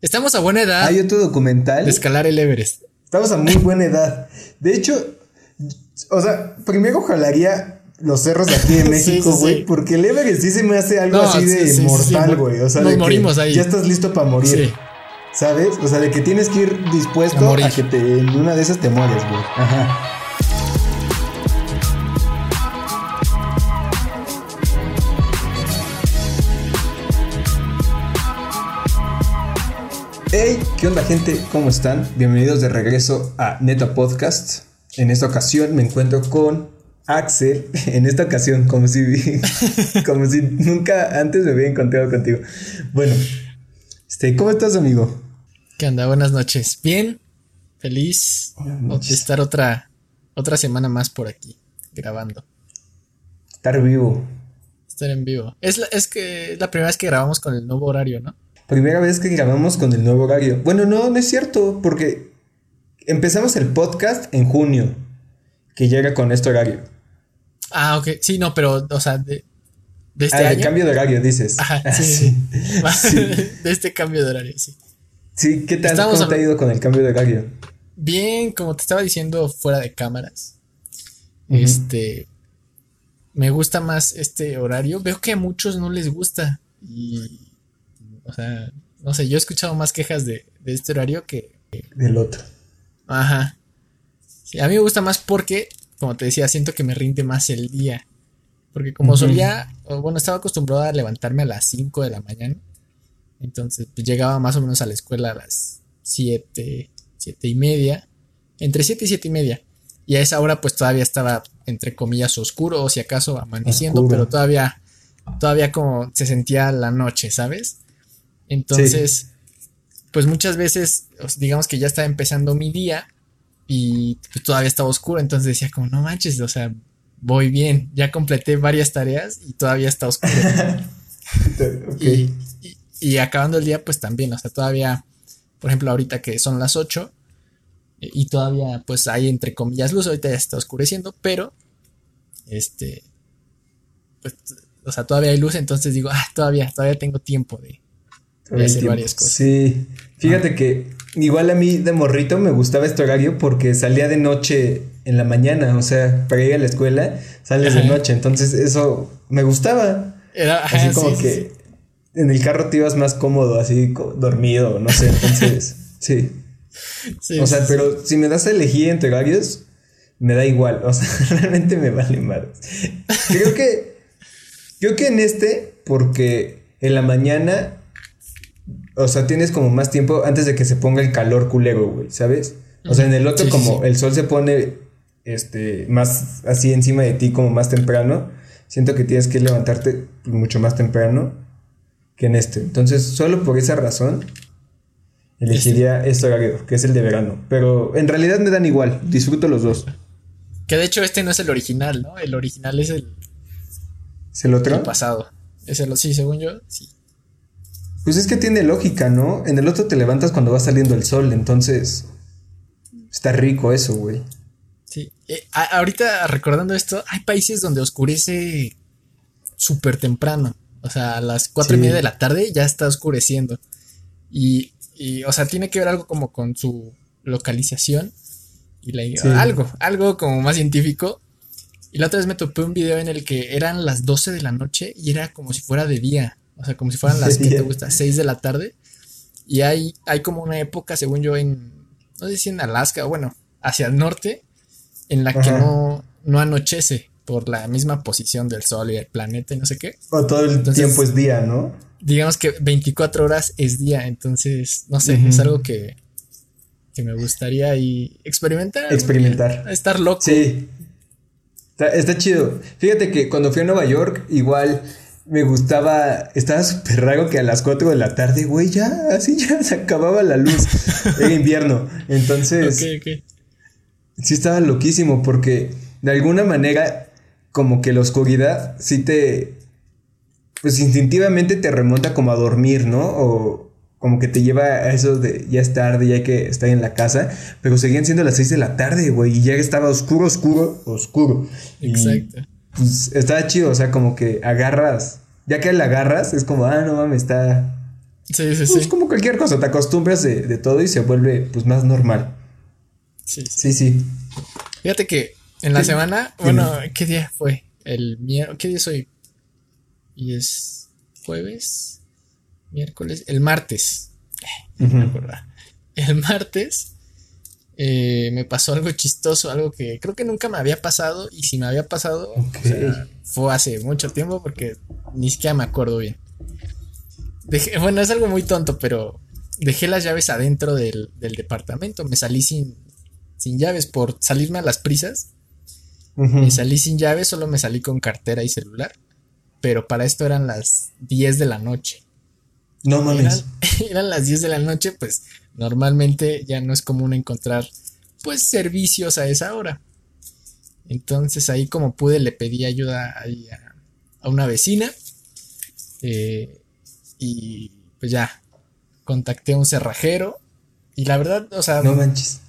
Estamos a buena edad. Hay otro documental. De escalar el Everest. Estamos a muy buena edad. De hecho, o sea, primero jalaría los cerros de aquí de México, güey, porque el Everest sí se me hace algo así de mortal, güey. o sea, nos morimos ahí. Ya estás listo para morir. ¿Sabes? O sea, de que tienes que ir dispuesto a, que te, en una de esas te mueres, güey. Ajá. Hey, ¿qué onda gente? ¿Cómo están? Bienvenidos de regreso a Neta Podcast. En esta ocasión me encuentro con Axel. En esta ocasión, como si, como si nunca antes me hubiera encontrado contigo. Bueno, este, ¿cómo estás, amigo? ¿Qué onda? Buenas noches. Bien, feliz de estar otra, otra semana más por aquí, grabando. Estar vivo. Estar en vivo. Es, es que es la primera vez que grabamos con el nuevo horario, ¿no? Primera vez que grabamos con el nuevo horario. Bueno, no, no es cierto, porque empezamos el podcast en junio, que llega con este horario. Ah, ok. Sí, no, pero, o sea, de, de este ah, cambio de horario, dices. Ajá, ah, sí. de este cambio de horario, sí. Sí, ¿qué tal? ¿Cómo te ha ido con el cambio de horario? Bien, como te estaba diciendo fuera de cámaras. Este. Me gusta más este horario. Veo que a muchos no les gusta. Y o sea, no sé, yo he escuchado más quejas de, este horario que... Del otro. Ajá. Sí, a mí me gusta más porque, como te decía, siento que me rinde más el día. Porque como solía, bueno, estaba acostumbrado a levantarme a las 5 de la mañana. Entonces, pues llegaba más o menos a la escuela a las 7, 7 y media. Entre 7 y 7 y media. Y a esa hora, pues todavía estaba, entre comillas, oscuro, o si acaso amaneciendo, pero todavía, todavía como se sentía la noche, ¿sabes? Entonces, pues muchas veces, digamos que ya estaba empezando mi día y pues todavía estaba oscuro, entonces decía como, no manches, o sea, voy bien, ya completé varias tareas y todavía está oscuro. y, acabando el día, pues también, o sea, todavía, por ejemplo, ahorita que son las 8 y todavía pues hay entre comillas luz, ahorita ya está oscureciendo, pero, este, pues, o sea, todavía hay luz, entonces digo, ah, todavía, todavía tengo tiempo de, varias cosas. Sí, fíjate que igual a mí de morrito me gustaba este horario porque salía de noche en la mañana, o sea, para ir a la escuela sales de noche, entonces eso me gustaba. Era, así como que en el carro te ibas más cómodo, así dormido, no sé, entonces, sí. o sea, pero si me das a elegir entre horarios, me da igual, o sea, realmente me vale más. Creo que, creo que en este, porque en la mañana o sea, tienes como más tiempo antes de que se ponga el calor culero, güey, ¿sabes? O sea, en el otro, como el sol se pone este, más así encima de ti, como más temprano, siento que tienes que levantarte mucho más temprano que en este. Entonces, solo por esa razón, elegiría este horario, que es el de verano. Pero en realidad me dan igual, disfruto los dos. Que de hecho este no es el original, ¿no? El original es el... ¿Es el otro? El pasado. Es el, sí, según yo, sí. Pues es que tiene lógica, ¿no? En el otro te levantas cuando va saliendo el sol, entonces está rico eso, güey. Sí. Eh, ahorita recordando esto, hay países donde oscurece súper temprano. O sea, a las cuatro y media de la tarde ya está oscureciendo. Y, y, o sea, tiene que ver algo como con su localización. Y la, algo, algo como más científico. Y la otra vez me topé un video en el que eran las 12 de la noche y era como si fuera de día. O sea, como si fueran las que te gusta, 6 de la tarde. Y hay, hay como una época, según yo, en, no sé si en Alaska, bueno, hacia el norte, en la que no, no anochece por la misma posición del sol y el planeta y no sé qué. O todo el tiempo es día, ¿no? Digamos que 24 horas es día, entonces, no sé, es algo que, que me gustaría y experimentar. Experimentar. Estar loco. Sí. Está, está chido. Fíjate que cuando fui a Nueva York, igual me gustaba, estaba súper raro que a las 4 de la tarde, güey, ya, así ya se acababa la luz. Era invierno. Entonces, sí estaba loquísimo porque de alguna manera, como que la oscuridad sí te, pues instintivamente te remonta como a dormir, ¿no? O como que te lleva a eso de ya es tarde, ya hay que estar en la casa, pero seguían siendo las 6 de la tarde, güey, y ya estaba oscuro, oscuro, oscuro. Exacto pues está chido, o sea, como que agarras, ya que la agarras, es como, ah, no mames, está, Sí, sí, pues sí. como cualquier cosa, te acostumbras de, de todo y se vuelve pues más normal. Sí, sí. Sí, sí. Fíjate que en la semana, bueno, ¿qué día fue? El miércoles, ¿qué día es hoy? Y es jueves, miércoles, el martes. Eh, Ujú. me acordaba. El martes eh, me pasó algo chistoso, algo que creo que nunca me había pasado y si me había pasado, o Ok. sea, fue hace mucho tiempo porque ni siquiera me acuerdo bien. Dejé- bueno, es algo muy tonto, pero dejé las llaves adentro del, del departamento. Me salí sin, sin llaves por salirme a las prisas. Me salí sin llaves, solo me salí con cartera y celular. Pero para esto eran las 10 de la noche. No mames. Eran, eran las 10 de la noche, pues normalmente ya no es común encontrar pues servicios a esa hora. Entonces ahí como pude le pedí ayuda ahí a, a una vecina. eh, y pues ya, contacté a un cerrajero. Y la verdad, o sea, No manches.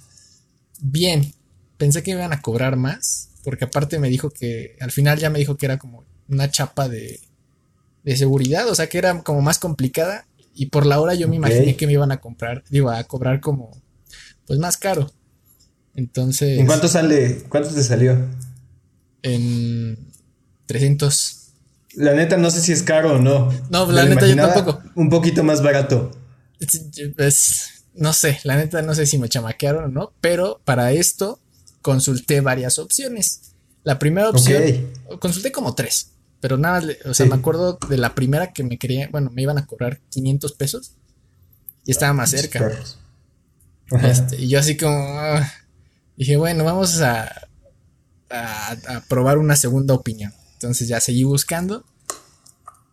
bien. Pensé que iban a cobrar más, porque aparte me dijo que, al final ya me dijo que era como una chapa de, de seguridad, o sea que era como más complicada. Y por la hora yo me imaginé que me iban a comprar, digo, a cobrar como, pues más caro. Entonces, ¿En cuánto sale? ¿Cuánto te salió? en 300. La neta no sé si es caro o no. No, la neta yo tampoco. Un poquito más barato. Es- es- no sé, la neta no sé si me chamaquearon o no, pero para esto consulté varias opciones. La primera opción, consulté como tres, pero nada, o sea, Sí. me acuerdo de la primera que me quería, bueno, me iban a cobrar 500 pesos y estaba más cerca. Este, y yo así como, ah, dije, bueno, vamos a, a, a probar una segunda opinión. Entonces ya seguí buscando.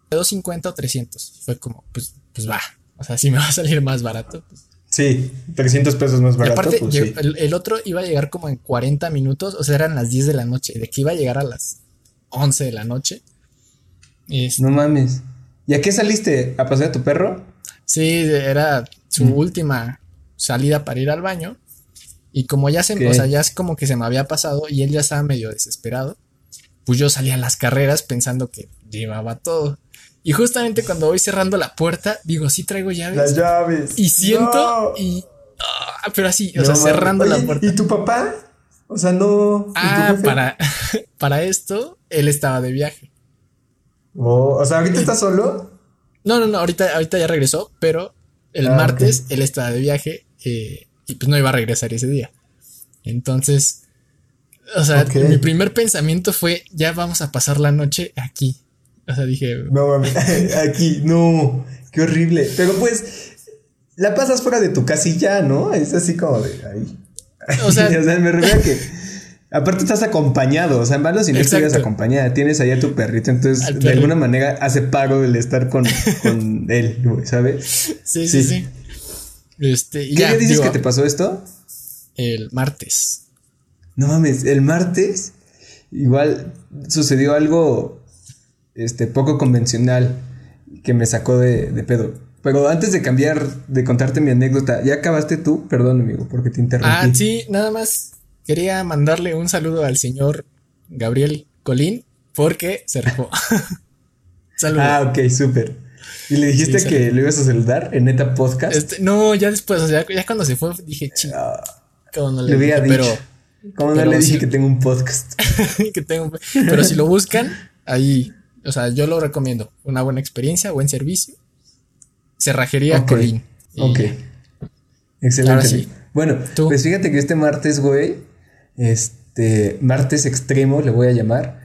250 o 300. Fue como, pues, pues va. O sea, si me va a salir más barato. pues. Sí, 300 pesos más Y barato. aparte, pues, sí. el, el otro iba a llegar como en 40 minutos. O sea, eran las 10 de la noche. De que iba a llegar a las 11 de la noche. Este, No mames. ¿Y a qué saliste? ¿A pasear a tu perro? Sí, era su Mm. última salida para ir al baño. Y como ya se, o sea, ya es como que se me había pasado y él ya estaba medio desesperado, pues yo salí a las carreras pensando que llevaba todo. Y justamente cuando voy cerrando la puerta, digo, sí traigo llaves. llaves. y siento No. y... ah, pero así, o No sea, cerrando la puerta. ¿Y tu papá? O sea, no. ¿y tu Ah, para, para esto, él estaba de viaje. Oh, o sea, ¿ahorita estás solo? No, no, no, ahorita, ahorita ya regresó, pero el Ah, martes él estaba de viaje eh, y pues no iba a regresar ese día. Entonces, o sea, mi primer pensamiento fue, ya vamos a pasar la noche aquí. O sea, dije, No mames. Aquí, no. Qué horrible. Pero pues, la pasas fuera de tu casilla, ¿no? Es así como de ahí. O sea- me refiero a que. Aparte estás acompañado, o sea, en malo si no Exacto. estuvieras acompañada, tienes ahí a tu perrito, entonces Al de alguna manera hace paro el estar con, con él, ¿sabes? sí, sí, Sí. sí. Este, ¿Qué ya, dices digo, que te pasó esto? el martes. No mames, el martes igual sucedió algo este, poco convencional que me sacó de, de pedo. Pero antes de cambiar, de contarte mi anécdota, ¿ya acabaste tú? Perdón, amigo, porque te interrumpí. Ah, sí, nada más quería mandarle un saludo al señor Gabriel Colín porque se rifó. Saludos. Ah, ok, súper. ¿Y le dijiste Sí, que lo ibas a saludar en Neta Podcast? Este, no, ya después, o sea, ya cuando se fue, dije, ching, Ah, no le hubiera dije, dicho. ¿Cómo no pero le dije que tengo un podcast? pero, que tengo, pero si lo buscan, ahí, o sea, yo lo recomiendo. Una buena experiencia, buen servicio. Cerrajería Ok, Colín. Y Ok. Excelente. sí. Bueno, Tú. pues fíjate que este martes, güey, este martes extremo le voy a llamar,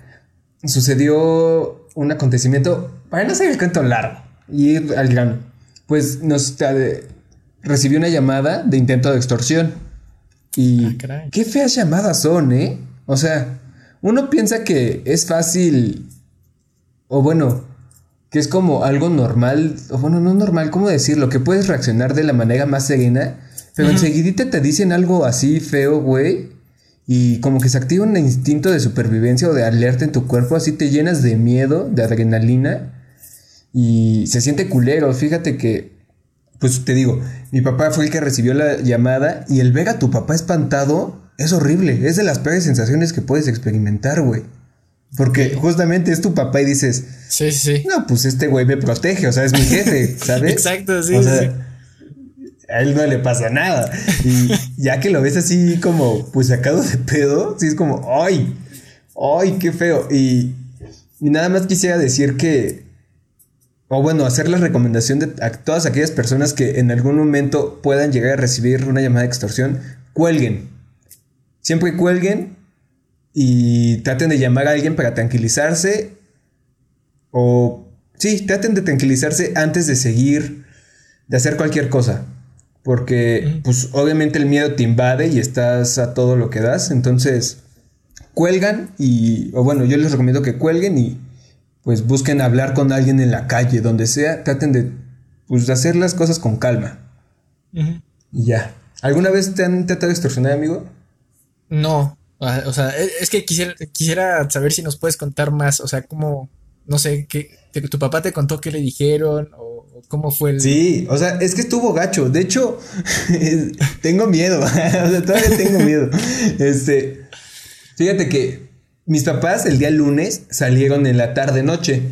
sucedió un acontecimiento, para no ser el cuento largo, y ir al grano, pues nos eh, recibió una llamada de intento de extorsión. Y Ah, qué feas llamadas son, ¿eh? O sea, uno piensa que es fácil, o bueno, que es como algo normal, o bueno, no normal, ¿cómo decirlo? Que puedes reaccionar de la manera más serena, pero enseguidita te dicen algo así feo, güey, y como que se activa un instinto de supervivencia o de alerta en tu cuerpo, así te llenas de miedo, de adrenalina, y se siente culero. Fíjate que, pues te digo, mi papá fue el que recibió la llamada, y el ver a tu papá espantado es horrible, es de las peores sensaciones que puedes experimentar, güey. Porque justamente es tu papá y dices, sí, sí. No, pues este güey me protege, o sea, es mi jefe, ¿sabes? Exacto, sí. O sea, a él no le pasa nada. Y ya que lo ves así como, pues sacado de pedo, sí es como, ¡ay! ¡ay, qué feo! Y, y nada más quisiera decir que, o bueno, hacer la recomendación de a todas aquellas personas que en algún momento puedan llegar a recibir una llamada de extorsión, cuelguen. Siempre cuelguen y traten de llamar a alguien para tranquilizarse o sí, traten de tranquilizarse antes de seguir, de hacer cualquier cosa. Porque, pues, obviamente el miedo te invade y estás a todo lo que das. Entonces, cuelgan y, o bueno, yo les recomiendo que cuelguen y, pues, busquen hablar con alguien en la calle, donde sea. Traten de, pues, de hacer las cosas con calma. Y ya. ¿Alguna vez te han tratado de extorsionar, amigo? No. O sea, es que quisiera, quisiera saber si nos puedes contar más. O sea, cómo no sé, ¿qué, ¿tu papá te contó qué le dijeron? ¿O cómo fue el...? Sí, o sea, es que estuvo gacho. De hecho, tengo miedo. o sea, todavía tengo miedo. Este, fíjate que mis papás el día lunes salieron en la tarde-noche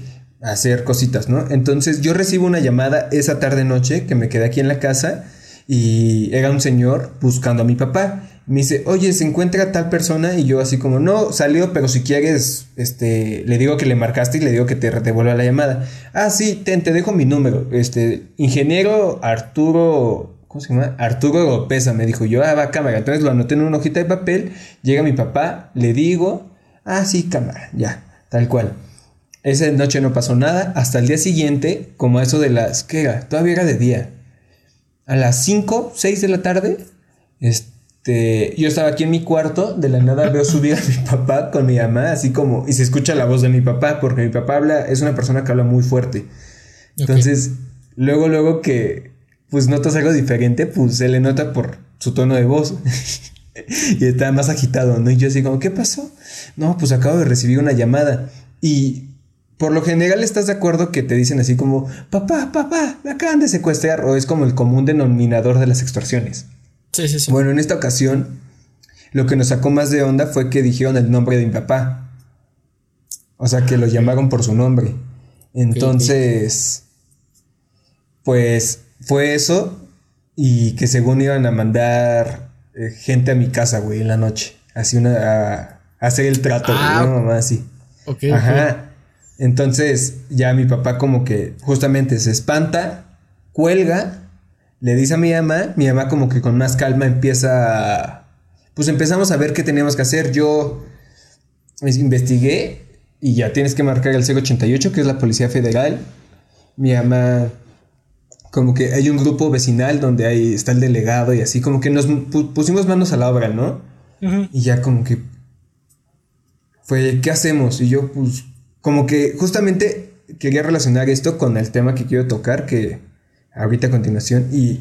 a hacer cositas, ¿no? Entonces yo recibo una llamada esa tarde-noche que me quedé aquí en la casa y era un señor buscando a mi papá me dice, oye, se encuentra tal persona y yo así como, no, salió, pero si quieres, este, le digo que le marcaste y le digo que te devuelva la llamada. Ah, sí, te, te dejo mi número. Este, ingeniero Arturo, ¿cómo se llama? Arturo Lopeza, me dijo yo, ah, va, cámara. Entonces lo anoté en una hojita de papel, llega mi papá, le digo, ah, sí, cámara, ya, tal cual. Esa noche no pasó nada, hasta el día siguiente, como eso de las, ¿qué era? Todavía era de día. A las 5, 6 de la tarde, este este, yo estaba aquí en mi cuarto, de la nada veo subir a mi papá con mi mamá, así como, y se escucha la voz de mi papá, porque mi papá habla, es una persona que habla muy fuerte. Entonces, luego, luego que, pues notas algo diferente, pues se le nota por su tono de voz. y está más agitado, ¿no? Y yo así como, ¿qué pasó? No, pues acabo de recibir una llamada. Y por lo general estás de acuerdo que te dicen así como, papá, papá, me acaban de secuestrar, o es como el común denominador de las extorsiones. Sí, sí, sí. Bueno, en esta ocasión, lo que nos sacó más de onda fue que dijeron el nombre de mi papá. O sea, que lo llamaron por su nombre. Entonces, pues fue eso y que según iban a mandar eh, gente a mi casa, güey, en la noche. Así una... A, hacer el trato, ah, mamá, así. Ok. Ajá. Entonces, ya mi papá como que justamente se espanta, cuelga le dice a mi mamá, mi mamá como que con más calma empieza, pues empezamos a ver qué teníamos que hacer. Yo investigué y ya tienes que marcar el 088, que es la Policía Federal. Mi mamá, como que hay un grupo vecinal donde ahí está el delegado y así, como que nos pusimos manos a la obra, ¿no? Y ya como que fue, ¿qué hacemos? Y yo, pues, como que justamente quería relacionar esto con el tema que quiero tocar, que ahorita a continuación y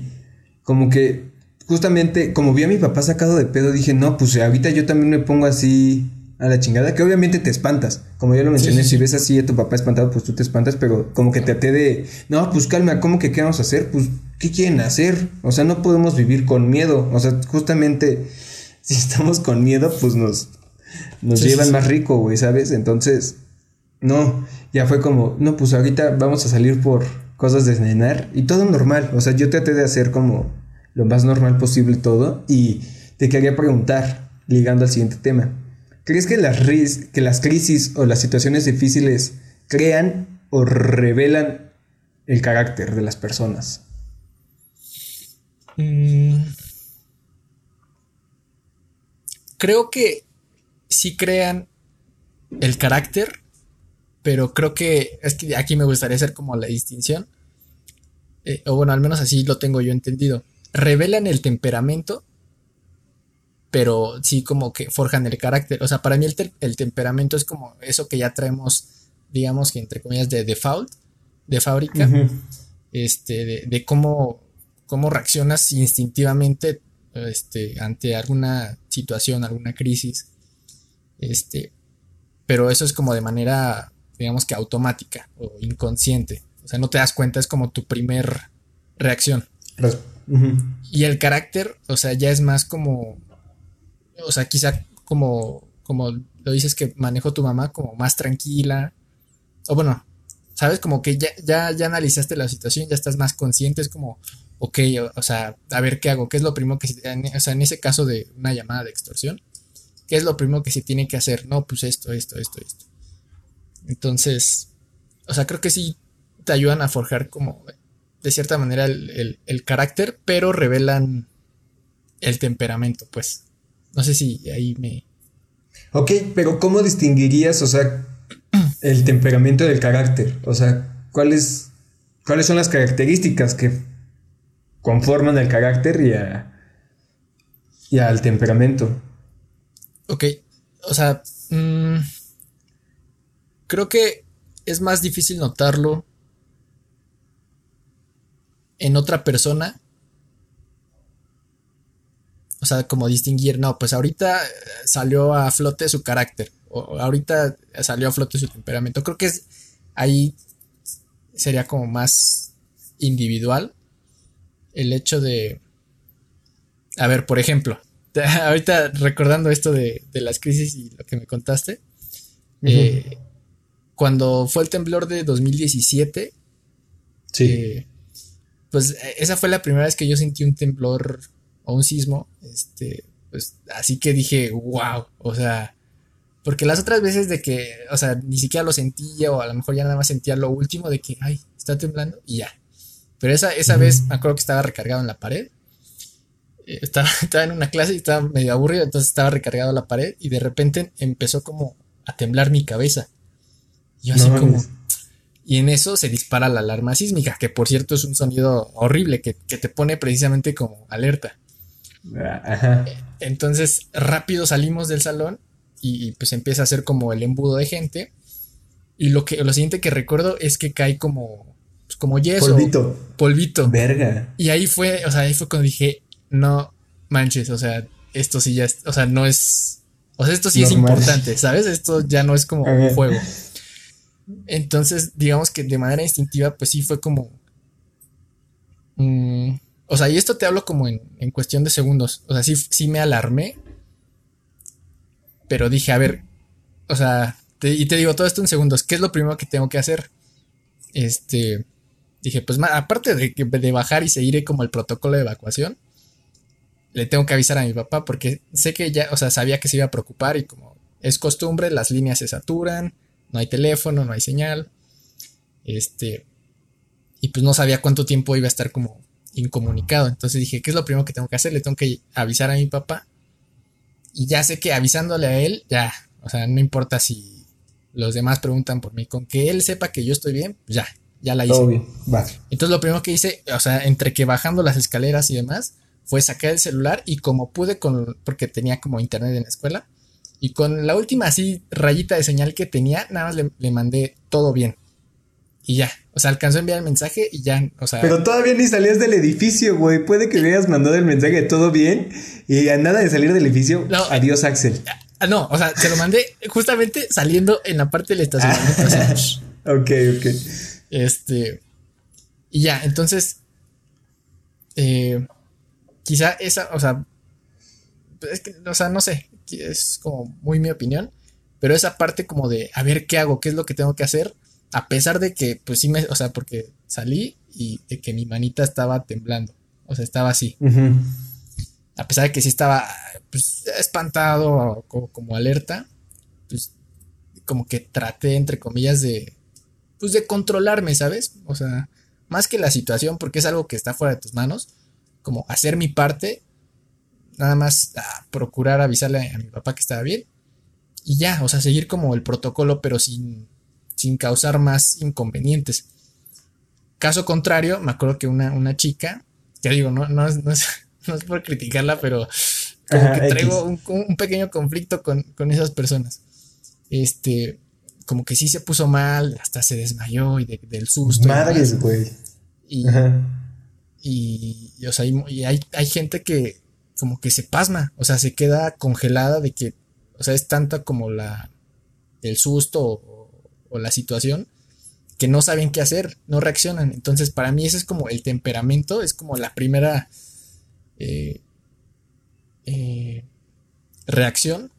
como que justamente como vi a mi papá sacado de pedo dije, no, pues ahorita yo también me pongo así a la chingada, que obviamente te espantas, como ya lo mencioné, si ves así a tu papá espantado, pues tú te espantas, pero como que te até de, no, pues calma, ¿cómo que qué vamos a hacer? Pues, ¿qué quieren hacer? O sea, no podemos vivir con miedo, o sea, justamente si estamos con miedo, pues nos, nos llevan más rico, güey, ¿sabes? Entonces, no, ya fue como, no, pues ahorita vamos a salir por cosas de cenar y todo normal. O sea, yo traté de hacer como lo más normal posible todo y te quería preguntar, ligando al siguiente tema. ¿Crees que las, que las crisis o las situaciones difíciles crean o revelan el carácter de las personas? Mm. Creo que sí crean el carácter, pero creo que es que aquí me gustaría hacer como la distinción, eh, o bueno, al menos así lo tengo yo entendido. Revelan el temperamento, pero sí como que forjan el carácter. O sea, para mí el, temperamento es como eso que ya traemos, digamos que entre comillas, de default, de fábrica, este, de, cómo, cómo reaccionas instintivamente este, ante alguna situación, alguna crisis. Este, pero eso es como de manera digamos que automática o inconsciente. O sea, no te das cuenta, es como tu primer reacción. Y el carácter, o sea, ya es más como, o sea, quizá como, como lo dices que manejó tu mamá, como más tranquila. O bueno, sabes, como que ya, ya, ya analizaste la situación, ya estás más consciente, es como, ok, o, sea, a ver qué hago, qué es lo primero que, o sea, en ese caso de una llamada de extorsión, ¿qué es lo primero que se tiene que hacer? No, pues esto, esto, esto, esto. Entonces, o sea, creo que sí te ayudan a forjar como, de cierta manera, el, el carácter, pero revelan el temperamento, pues. No sé si ahí me... Ok, pero ¿cómo distinguirías, o sea, el temperamento del carácter? O sea, ¿cuáles, cuáles son las características que conforman el carácter y, y al temperamento? Ok, o sea, mm, creo que es más difícil notarlo en otra persona o sea, como distinguir, no, pues ahorita eh, salió a flote su carácter, o ahorita salió a flote su temperamento. Creo que es ahí sería como más individual el hecho de, a ver, por ejemplo, ahorita recordando esto de, las crisis y lo que me contaste, eh, cuando fue el temblor de 2017, sí. Eh, pues esa fue la primera vez que yo sentí un temblor un sismo, este, pues así que dije, wow, o sea, porque las otras veces de que, o sea, ni siquiera lo sentía o a lo mejor ya nada más sentía lo último de que, ay, está temblando y ya. Pero esa, esa vez me acuerdo que estaba recargado en la pared. Eh, estaba, estaba, en una clase y estaba medio aburrido, entonces estaba recargado en la pared y de repente empezó como a temblar mi cabeza. Y yo así como... Y en eso se dispara la alarma sísmica, que por cierto es un sonido horrible que, que te pone precisamente como alerta. Entonces rápido salimos del salón y, pues empieza a hacer como el embudo de gente. Y lo que lo siguiente que recuerdo es que cae como pues, como yeso, polvito, polvito. Verga. Y ahí fue, o sea, ahí fue cuando dije, no manches, o sea, esto sí ya es, o sea, no es, o sea, esto sí es importante, ¿sabes? Esto ya no es como un juego. Entonces, digamos que de manera instintiva, pues sí fue como mm, o sea, y esto te hablo como en, cuestión de segundos. O sea, sí, sí me alarmé. Pero dije, a ver, o sea, y te digo todo esto en segundos. ¿Qué es lo primero que tengo que hacer? Este, dije, pues aparte de, de bajar y seguir como el protocolo de evacuación, le tengo que avisar a mi papá porque sé que ya, o sea, sabía que se iba a preocupar y como es costumbre, las líneas se saturan, no hay teléfono, no hay señal. Este, y pues no sabía cuánto tiempo iba a estar como incomunicado. Entonces dije, ¿qué es lo primero que tengo que hacer? Le tengo que avisar a mi papá. Y ya sé que avisándole a él, ya, o sea, no importa si los demás preguntan por mí, con que él sepa que yo estoy bien, pues ya, ya la hice. bien. Entonces lo primero que hice, o sea, entre que bajando las escaleras y demás, fue sacar el celular y como pude con, porque tenía como internet en la escuela, y con la última así rayita de señal que tenía, nada más le, le mandé todo bien. Y ya, o sea, alcanzó a enviar el mensaje y ya, o sea. Pero todavía ni salías del edificio, güey. Puede que hubieras mandado el mensaje de todo bien y a nada de salir del edificio. adiós, Axel. Ah, no, o sea, se lo mandé justamente saliendo en la parte del estacionamiento. ok, ok. Este. Y ya, entonces. Eh, quizá esa, o sea. Es que, o sea, no sé. Es como muy mi opinión. Pero esa parte como de a ver qué hago, qué es lo que tengo que hacer a pesar de que, pues sí me, o sea, porque salí y de que mi manita estaba temblando, o sea, estaba así. A pesar de que sí estaba, pues, espantado o como, alerta, pues, como que traté, entre comillas, de, pues, de controlarme, ¿sabes? O sea, más que la situación, porque es algo que está fuera de tus manos, como hacer mi parte, nada más a procurar avisarle a mi papá que estaba bien, y ya, o sea, seguir como el protocolo, pero sin sin causar más inconvenientes. Caso contrario, me acuerdo que una, chica, ya digo, no, no, es, no, es, por criticarla, pero como que traigo un, pequeño conflicto con, esas personas. Este, como que sí se puso mal, hasta se desmayó y del susto. Madres, güey. Y, y, o sea, y hay, hay gente que como que se pasma, o sea, se queda congelada de que, o sea, es tanta como la, el susto o la situación que no saben qué hacer, no reaccionan. Entonces, para mí ese es como el temperamento, es como la primera eh, eh, reacción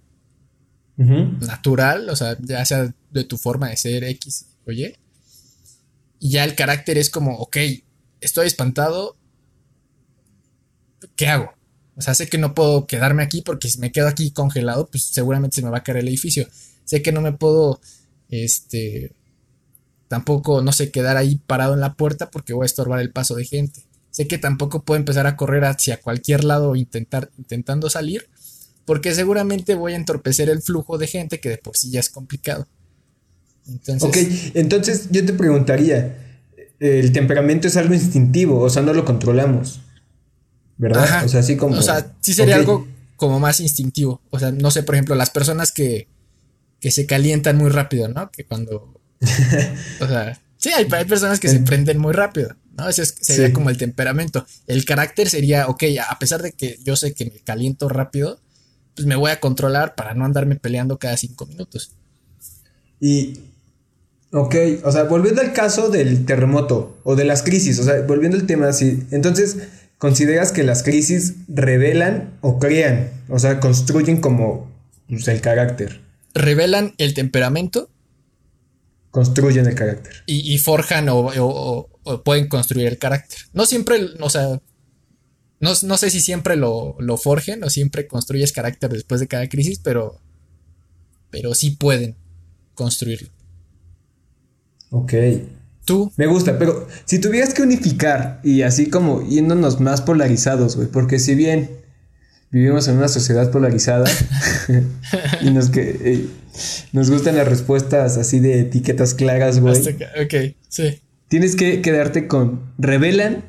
natural, o sea, ya sea de tu forma de ser X o Y. Y ya el carácter es como, ok, estoy espantado, ¿qué hago? O sea, sé que no puedo quedarme aquí porque si me quedo aquí congelado, pues seguramente se me va a caer el edificio. Sé que no me puedo, este, tampoco, no sé, quedar ahí parado en la puerta porque voy a estorbar el paso de gente. Sé que tampoco puedo empezar a correr hacia cualquier lado intentar, intentando salir porque seguramente voy a entorpecer el flujo de gente que de por sí ya es complicado. Entonces, ok, entonces yo te preguntaría, el temperamento es algo instintivo, o sea, no lo controlamos. ¿Verdad? O sea, así como... O sea, sí sería algo como más instintivo. O sea, no sé, por ejemplo, las personas que, que se calientan muy rápido, ¿no? Que cuando... o sea, sí, hay, personas que se prenden muy rápido, ¿no? Ese sería como el temperamento. El carácter sería, ok, a pesar de que yo sé que me caliento rápido, pues me voy a controlar para no andarme peleando cada cinco minutos. Y, ok, o sea, volviendo al caso del terremoto o de las crisis, o sea, volviendo al tema así, entonces, ¿consideras que las crisis revelan o crean? O sea, construyen como pues, el carácter. Revelan el temperamento. Construyen el carácter. Y, forjan o, pueden construir el carácter. No siempre, o sea, no, sé si siempre lo, lo, forjen o siempre construyes carácter después de cada crisis, pero, pero sí pueden construirlo. Ok. ¿Tú? Me gusta, pero si tuvieras que unificar y así como yéndonos más polarizados, güey, porque si bien vivimos en una sociedad polarizada y nos, que, eh, nos gustan las respuestas así de etiquetas claras, güey. Ok, sí. Tienes que quedarte con revelan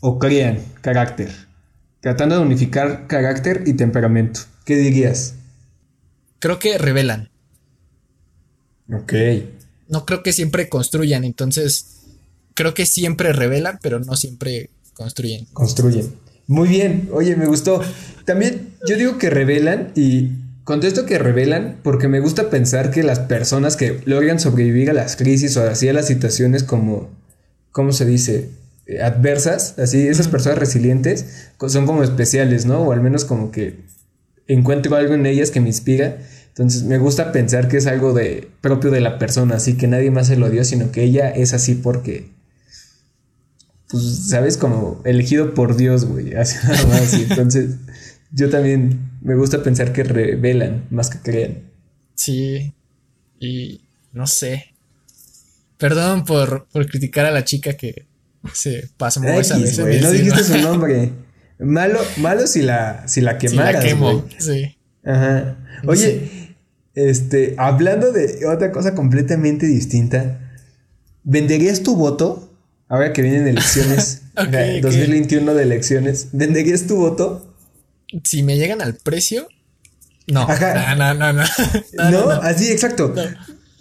o crean carácter. Tratando de unificar carácter y temperamento. ¿Qué dirías? Creo que revelan. Ok. No creo que siempre construyan, entonces creo que siempre revelan, pero no siempre construyen. Construyen. Muy bien, oye, me gustó. También yo digo que revelan y contesto que revelan porque me gusta pensar que las personas que logran sobrevivir a las crisis o así a las situaciones como, ¿cómo se dice? Adversas, así, esas personas resilientes son como especiales, ¿no? O al menos como que encuentro algo en ellas que me inspira. Entonces me gusta pensar que es algo de propio de la persona, así que nadie más se lo dio, sino que ella es así porque, pues, sabes, como elegido por Dios, güey, así nada más. Entonces yo también me gusta pensar que revelan más que crean. Sí, y no sé. Perdón por, por criticar a la chica que Sí, pasó esa vez. no dijiste su nombre. Malo, malo si la, si la quemaras. Si la quemo, sí. Ajá. Oye, este, hablando de otra cosa completamente distinta, ¿venderías tu voto? Ahora que vienen elecciones, 2021 de elecciones, ¿venderías tu voto? Si me llegan al precio, no. Ajá. No, no, no. No, no, así, exacto.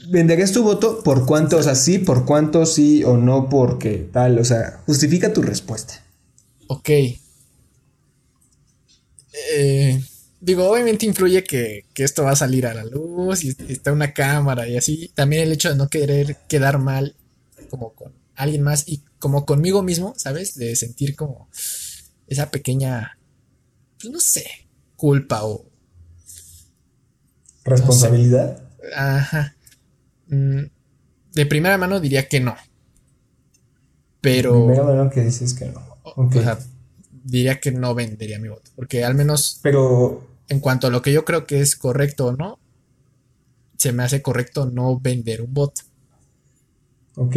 ¿Venderías tu voto por cuánto? O sea, sí, por cuánto, sí o no, porque tal. O sea, justifica tu respuesta. Ok. Eh, digo, obviamente influye que, esto va a salir a la luz y está una cámara y así. También el hecho de no querer quedar mal como con alguien más y como conmigo mismo, ¿sabes? De sentir como esa pequeña, pues no sé, culpa o... ¿Responsabilidad? Ajá. Mm, de primera mano diría que no. Pero. De primera mano que dices que no. O sea, diría que no vendería mi voto. Porque al menos. Pero. En cuanto a lo que yo creo que es correcto o no, se me hace correcto no vender un voto. Ok.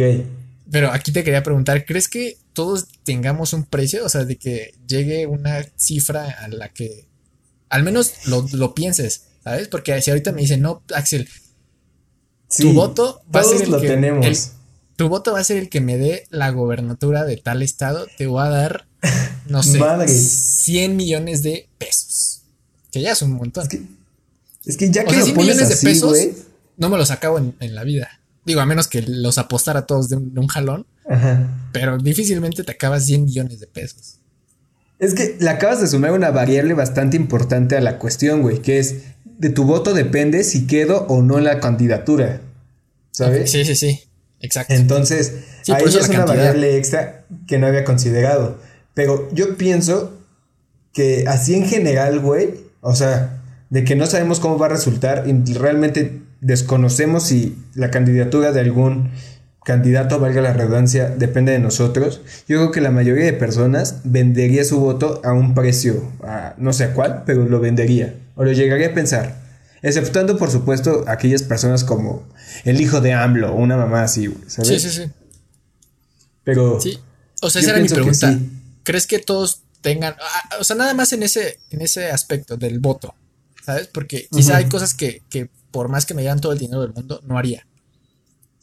Pero aquí te quería preguntar, ¿crees que todos tengamos un precio? O sea, de que llegue una cifra a la que al menos lo, lo pienses, ¿sabes? Porque si ahorita me dicen, no, Axel, tu voto va a ser el que, tenemos. tu voto va a ser el que me dé la gobernatura de tal estado. Te voy a dar, no sé, 100 millones de pesos. Que ya es un montón. Es que, ya que lo 100 millones de pesos no me los acabo en, la vida. Digo, a menos que los apostara todos de un, jalón. Pero difícilmente te acabas 100 millones de pesos. Es que le acabas de sumar una variable bastante importante a la cuestión, güey, que es de tu voto depende si quedo o no en la candidatura. ¿Sabes? Sí, sí, sí. Exacto. Entonces, ahí es una variable extra que no había considerado. Pero yo pienso que así en general, güey, o sea, de que no sabemos cómo va a resultar y realmente desconocemos si la candidatura de algún candidato, valga la redundancia, depende de nosotros, yo creo que la mayoría de personas vendería su voto a un precio, no sé a cuál, pero lo vendería, o lo llegaría a pensar. Exceptuando, por supuesto, aquellas personas como el hijo de AMLO o una mamá así, ¿sabes? Sí, sí, sí. Pero. Sí. O sea, esa era mi pregunta. ¿Crees que todos tengan. Ah, o sea, nada más en ese, en ese aspecto del voto, ¿sabes? Porque quizá hay cosas que, que, por más que me dieran todo el dinero del mundo, no haría.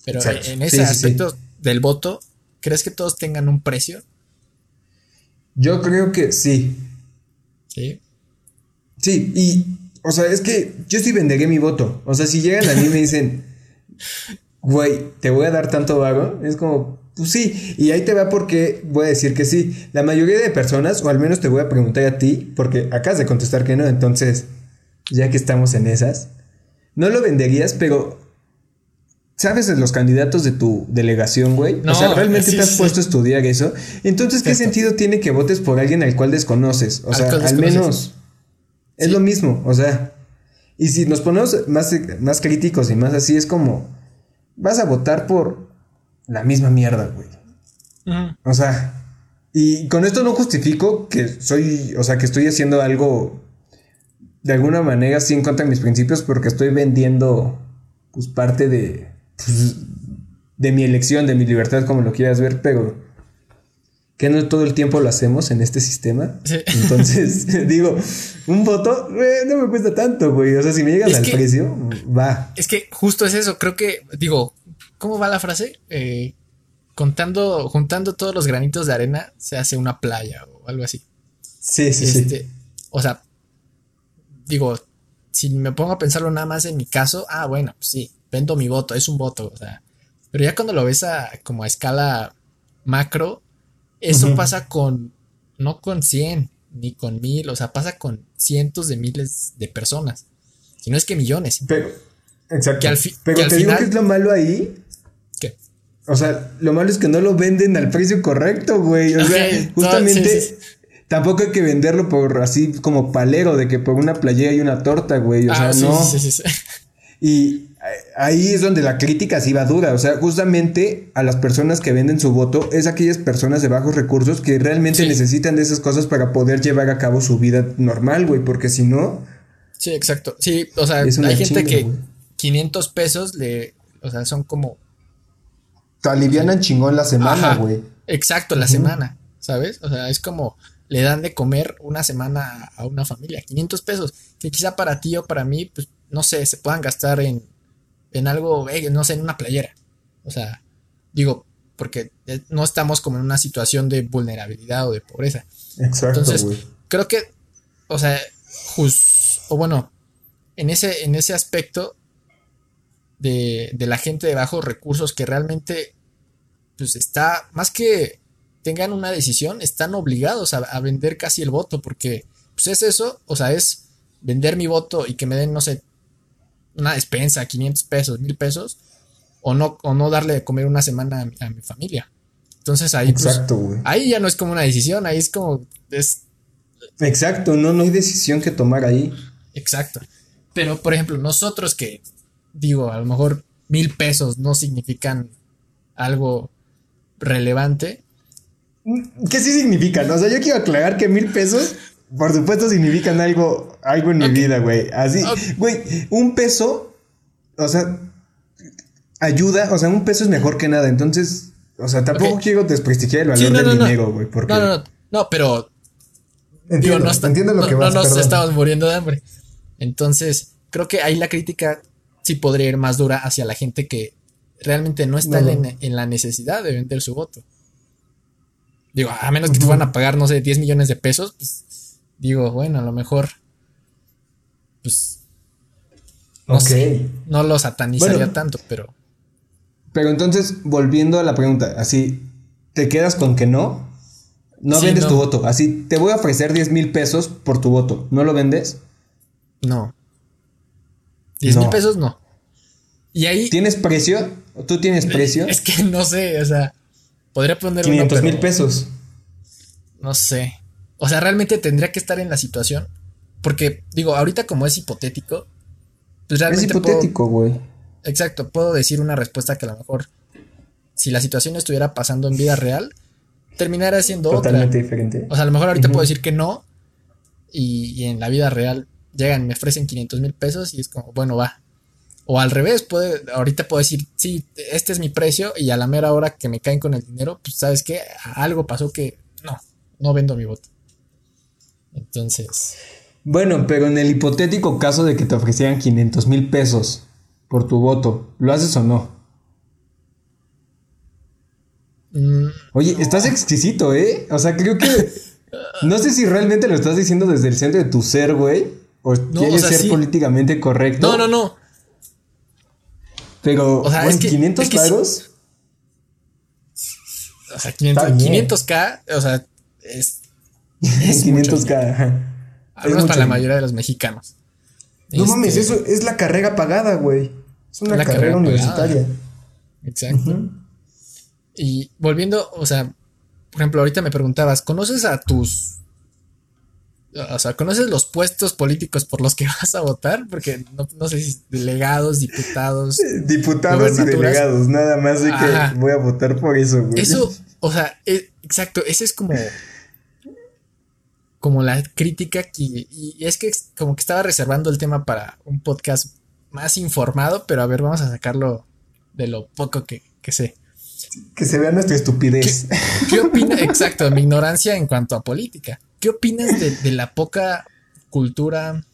Pero en ese aspecto del voto, ¿crees que todos tengan un precio? Yo creo que sí. Sí. Sí, y, o sea, es que yo sí vendería mi voto. O sea, si llegan a mí y me dicen, güey, te voy a dar tanto vago, es como, pues sí, y ahí te va porque voy a decir que sí. La mayoría de personas, o al menos te voy a preguntar a ti, porque acabas de contestar que no, entonces, ya que estamos en esas, no lo venderías, pero ¿Sabes de los candidatos de tu delegación, güey? o sea, ¿realmente te has puesto a estudiar eso? Entonces, ¿qué sentido tiene que votes por alguien al cual desconoces? O sea, al menos es lo mismo, o sea. Y si nos ponemos más, más críticos y más así, es como, vas a votar por la misma mierda, güey. O sea, y con esto no justifico que soy, o sea, que estoy haciendo algo de alguna manera en contra de mis principios porque estoy vendiendo pues parte de pues, de mi elección, de mi libertad, como lo quieras ver, pero que no todo el tiempo lo hacemos en este sistema. Entonces, digo, un voto eh, no me cuesta tanto, güey. O sea, si me llegas al precio, va. Es que justo es eso. Creo que, digo, ¿cómo va la frase? Eh, contando, juntando todos los granitos de arena, se hace una playa o algo así. Sí, sí, sí. Este, o sea, digo, si me pongo a pensarlo nada más en mi caso, ah, bueno, pues sí, vendo mi voto, es un voto, o sea, pero ya cuando lo ves a, como a escala macro, eso pasa con, no con 100, ni con mil, o sea, pasa con cientos de miles de personas, si no es que millones. Pero, exacto. pero te digo que es lo malo ahí. O sea, lo malo es que no lo venden al precio correcto, güey. O sea, justamente... Tampoco hay que venderlo por así como palero, de que por una playera y una torta, güey. O ah, sea, no. Sí, sí, sí. Y ahí es donde la crítica sí va dura. O sea, justamente a las personas que venden su voto es aquellas personas de bajos recursos que realmente necesitan de esas cosas para poder llevar a cabo su vida normal, güey. Porque si no. Sí, exacto. Sí, o sea, hay gente que 500 pesos le. O sea, son como. Te alivianan chingón la semana, güey. Exacto, la semana. ¿Sabes? O sea, es como le dan de comer una semana a una familia. 500 pesos. Que quizá para ti o para mí, pues no sé, se puedan gastar en en algo, eh, no sé, en una playera. O sea, digo, porque eh, no estamos como en una situación de vulnerabilidad o de pobreza. Exacto. Entonces, creo que, o sea, o bueno, en ese, en ese aspecto de, de la gente de bajos recursos que realmente, pues está, más que tengan una decisión, están obligados a, a, vender casi el voto, porque pues es eso, o sea, es vender mi voto y que me den, no sé, una despensa, 500 pesos, 1000 pesos, o no, o no darle de comer una semana a mi, familia. Entonces ahí, pues, Exacto, ahí ya no es como una decisión, ahí es como... Es, Exacto, no, no hay decisión que tomar ahí. Exacto. Pero, por ejemplo, nosotros que, digo, a lo mejor mil pesos no significan algo relevante. ¿Qué sí significan? O sea, yo quiero aclarar que mil pesos por supuesto significan algo, algo en mi vida, güey. Así, güey, un peso, o sea, ayuda, o sea, un peso es mejor que nada. Entonces, o sea, tampoco quiero desprestigiar el valor del dinero, güey. Porque... No, no, no, no, pero... Entiendo, entiendo lo que vas, No nos estamos muriendo de hambre. Entonces, creo que ahí la crítica sí podría ir más dura hacia la gente que realmente no está en, en, la necesidad de vender su voto. Digo, a menos que te van a pagar, no sé, 10 millones de pesos, pues digo, bueno, a lo mejor, pues, no sé, no lo satanizaría tanto, pero... Pero entonces, volviendo a la pregunta, así, ¿te quedas con que no? No vendes tu voto, así, te voy a ofrecer 10 mil pesos por tu voto, ¿no lo vendes? No. 10 mil pesos no. Y ahí... ¿Tienes precio? ¿Tú tienes precio? Es que no sé, o sea, podría poner... 500 mil pesos. No sé. O sea, realmente tendría que estar en la situación Porque, digo, ahorita como es hipotético, pues realmente. Es hipotético, güey. Exacto, puedo decir una respuesta que a lo mejor, si la situación estuviera pasando en vida real, terminara siendo Totalmente diferente. O sea, a lo mejor ahorita puedo decir que no, y, en la vida real llegan, me ofrecen 500 mil pesos y es como, bueno, va. O al revés, puede, ahorita puedo decir, sí, este es mi precio y a la mera hora que me caen con el dinero, pues sabes qué, algo pasó que no, no vendo mi voto. Entonces... Bueno, pero en el hipotético caso de que te ofrecieran 500 mil pesos por tu voto, ¿lo haces o no? Mm, Oye, estás exquisito, ¿eh? O sea, creo que... no sé si realmente lo estás diciendo desde el centro de tu ser, güey. O quieres ser políticamente correcto. No, no, no. Pero, o sea, es que, 500 pagos. O sea, 500, k o sea, es. es 500k. Al menos para la mayoría de los mexicanos. No mames, este, eso es la carrera pagada, güey. Es una carrera, universitaria. Exacto. Y volviendo, o sea, por ejemplo, ahorita me preguntabas, ¿conoces a tus... O sea, ¿conoces los puestos políticos por los que vas a votar? Porque no, sé si delegados, diputados. Diputados y delegados, nada más de que voy a votar por eso, güey. Eso, o sea, e, exacto, ese es como como la crítica que, y es que como que estaba reservando el tema para un podcast más informado, pero a ver, vamos a sacarlo de lo poco que, sé. Que se vea nuestra estupidez. ¿Qué, opinas? Exacto, mi ignorancia en cuanto a política. ¿Qué opinas de, la poca cultura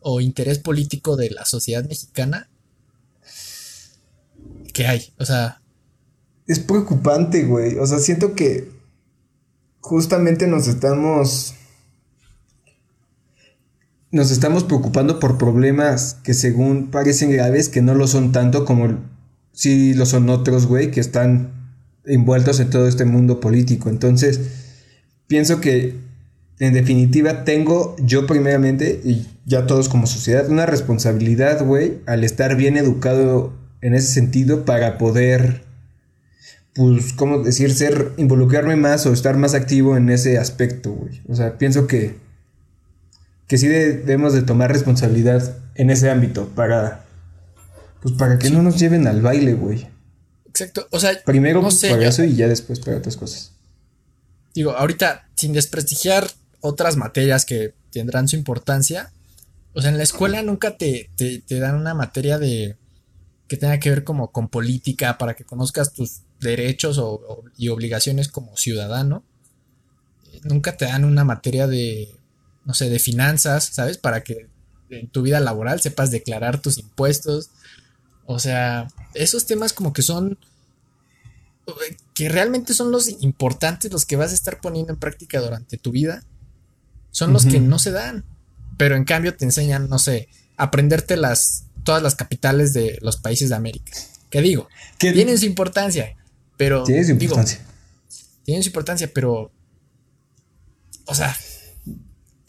o interés político de la sociedad mexicana que hay? O sea... Es preocupante, güey. O sea, siento que justamente nos estamos nos estamos preocupando por problemas que según parecen graves, que no lo son tanto como si lo son otros, güey, que están envueltos en todo este mundo político. Entonces, pienso que en definitiva tengo yo primeramente, y ya todos como sociedad, una responsabilidad, güey, al estar bien educado en ese sentido para poder, pues, ¿cómo decir? Ser, involucrarme más o estar más activo en ese aspecto, güey. O sea, pienso que que sí debemos de tomar responsabilidad en ese ámbito para, pues para que no nos lleven al baile, güey. Exacto, o sea, primero no para eso y ya después para otras cosas. Digo, ahorita, sin desprestigiar otras materias que tendrán su importancia, o sea, en la escuela nunca te, te, dan una materia de que tenga que ver como con política para que conozcas tus derechos y obligaciones como ciudadano. Nunca te dan una materia de no sé, de finanzas, ¿sabes? Para que en tu vida laboral sepas declarar tus impuestos. O sea, esos temas como que son que realmente son los importantes, los que vas a estar poniendo en práctica durante tu vida, son los que no se dan. Pero en cambio te enseñan, no sé, aprenderte las, todas las capitales de los países de América. ¿Qué digo? Tienen su importancia, pero... Tienen su importancia. tienen su importancia, pero... O sea,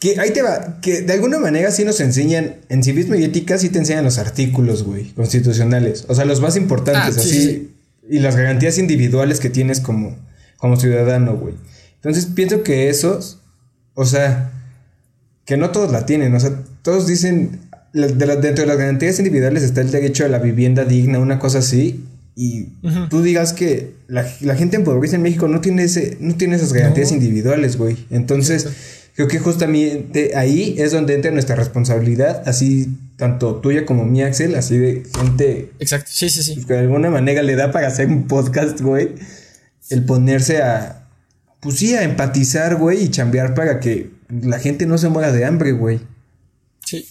que ahí te va, que de alguna manera sí nos enseñan, en civismo y ética sí te enseñan los artículos, güey, constitucionales. O sea, los más importantes, ah, así. Y las garantías individuales que tienes como, como ciudadano, güey. Entonces pienso que esos, o sea, que no todos la tienen. O sea, todos dicen, dentro de las garantías individuales está el derecho a la vivienda digna, una cosa así. Y tú digas que la, la, gente en México no tiene ese, no tiene esas garantías individuales, güey. Entonces, Creo que justamente ahí es donde entra nuestra responsabilidad, así tanto tuya como mi Axel, así de gente. Exacto, sí, sí, sí. Que de alguna manera le da para hacer un podcast, güey. El ponerse a. Pues sí, a empatizar, güey, y chambear para que la gente no se muera de hambre, güey. Sí.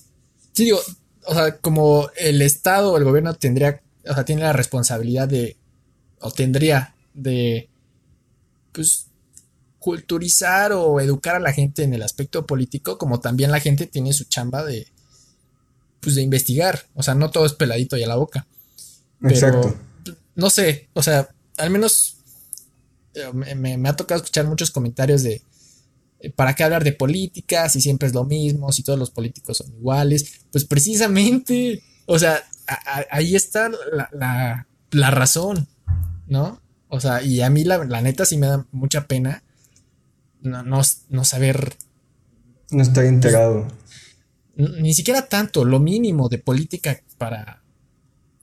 Sí, digo, o sea, como el Estado o el gobierno tendría, o sea, tiene la responsabilidad de, o tendría de, pues, culturizar o educar a la gente en el aspecto político, como también la gente tiene su chamba de, pues de investigar. O sea, no todo es peladito y a la boca. Exacto. no sé, o sea, al menos eh, me, ha tocado escuchar muchos comentarios de eh, ¿para qué hablar de política si siempre es lo mismo, si todos los políticos son iguales? Pues precisamente, o sea, ahí está la, la, razón, ¿no? O sea, y a mí la, la, neta sí me da mucha pena no, no, saber. No estoy integrado. ni siquiera tanto, lo mínimo de política para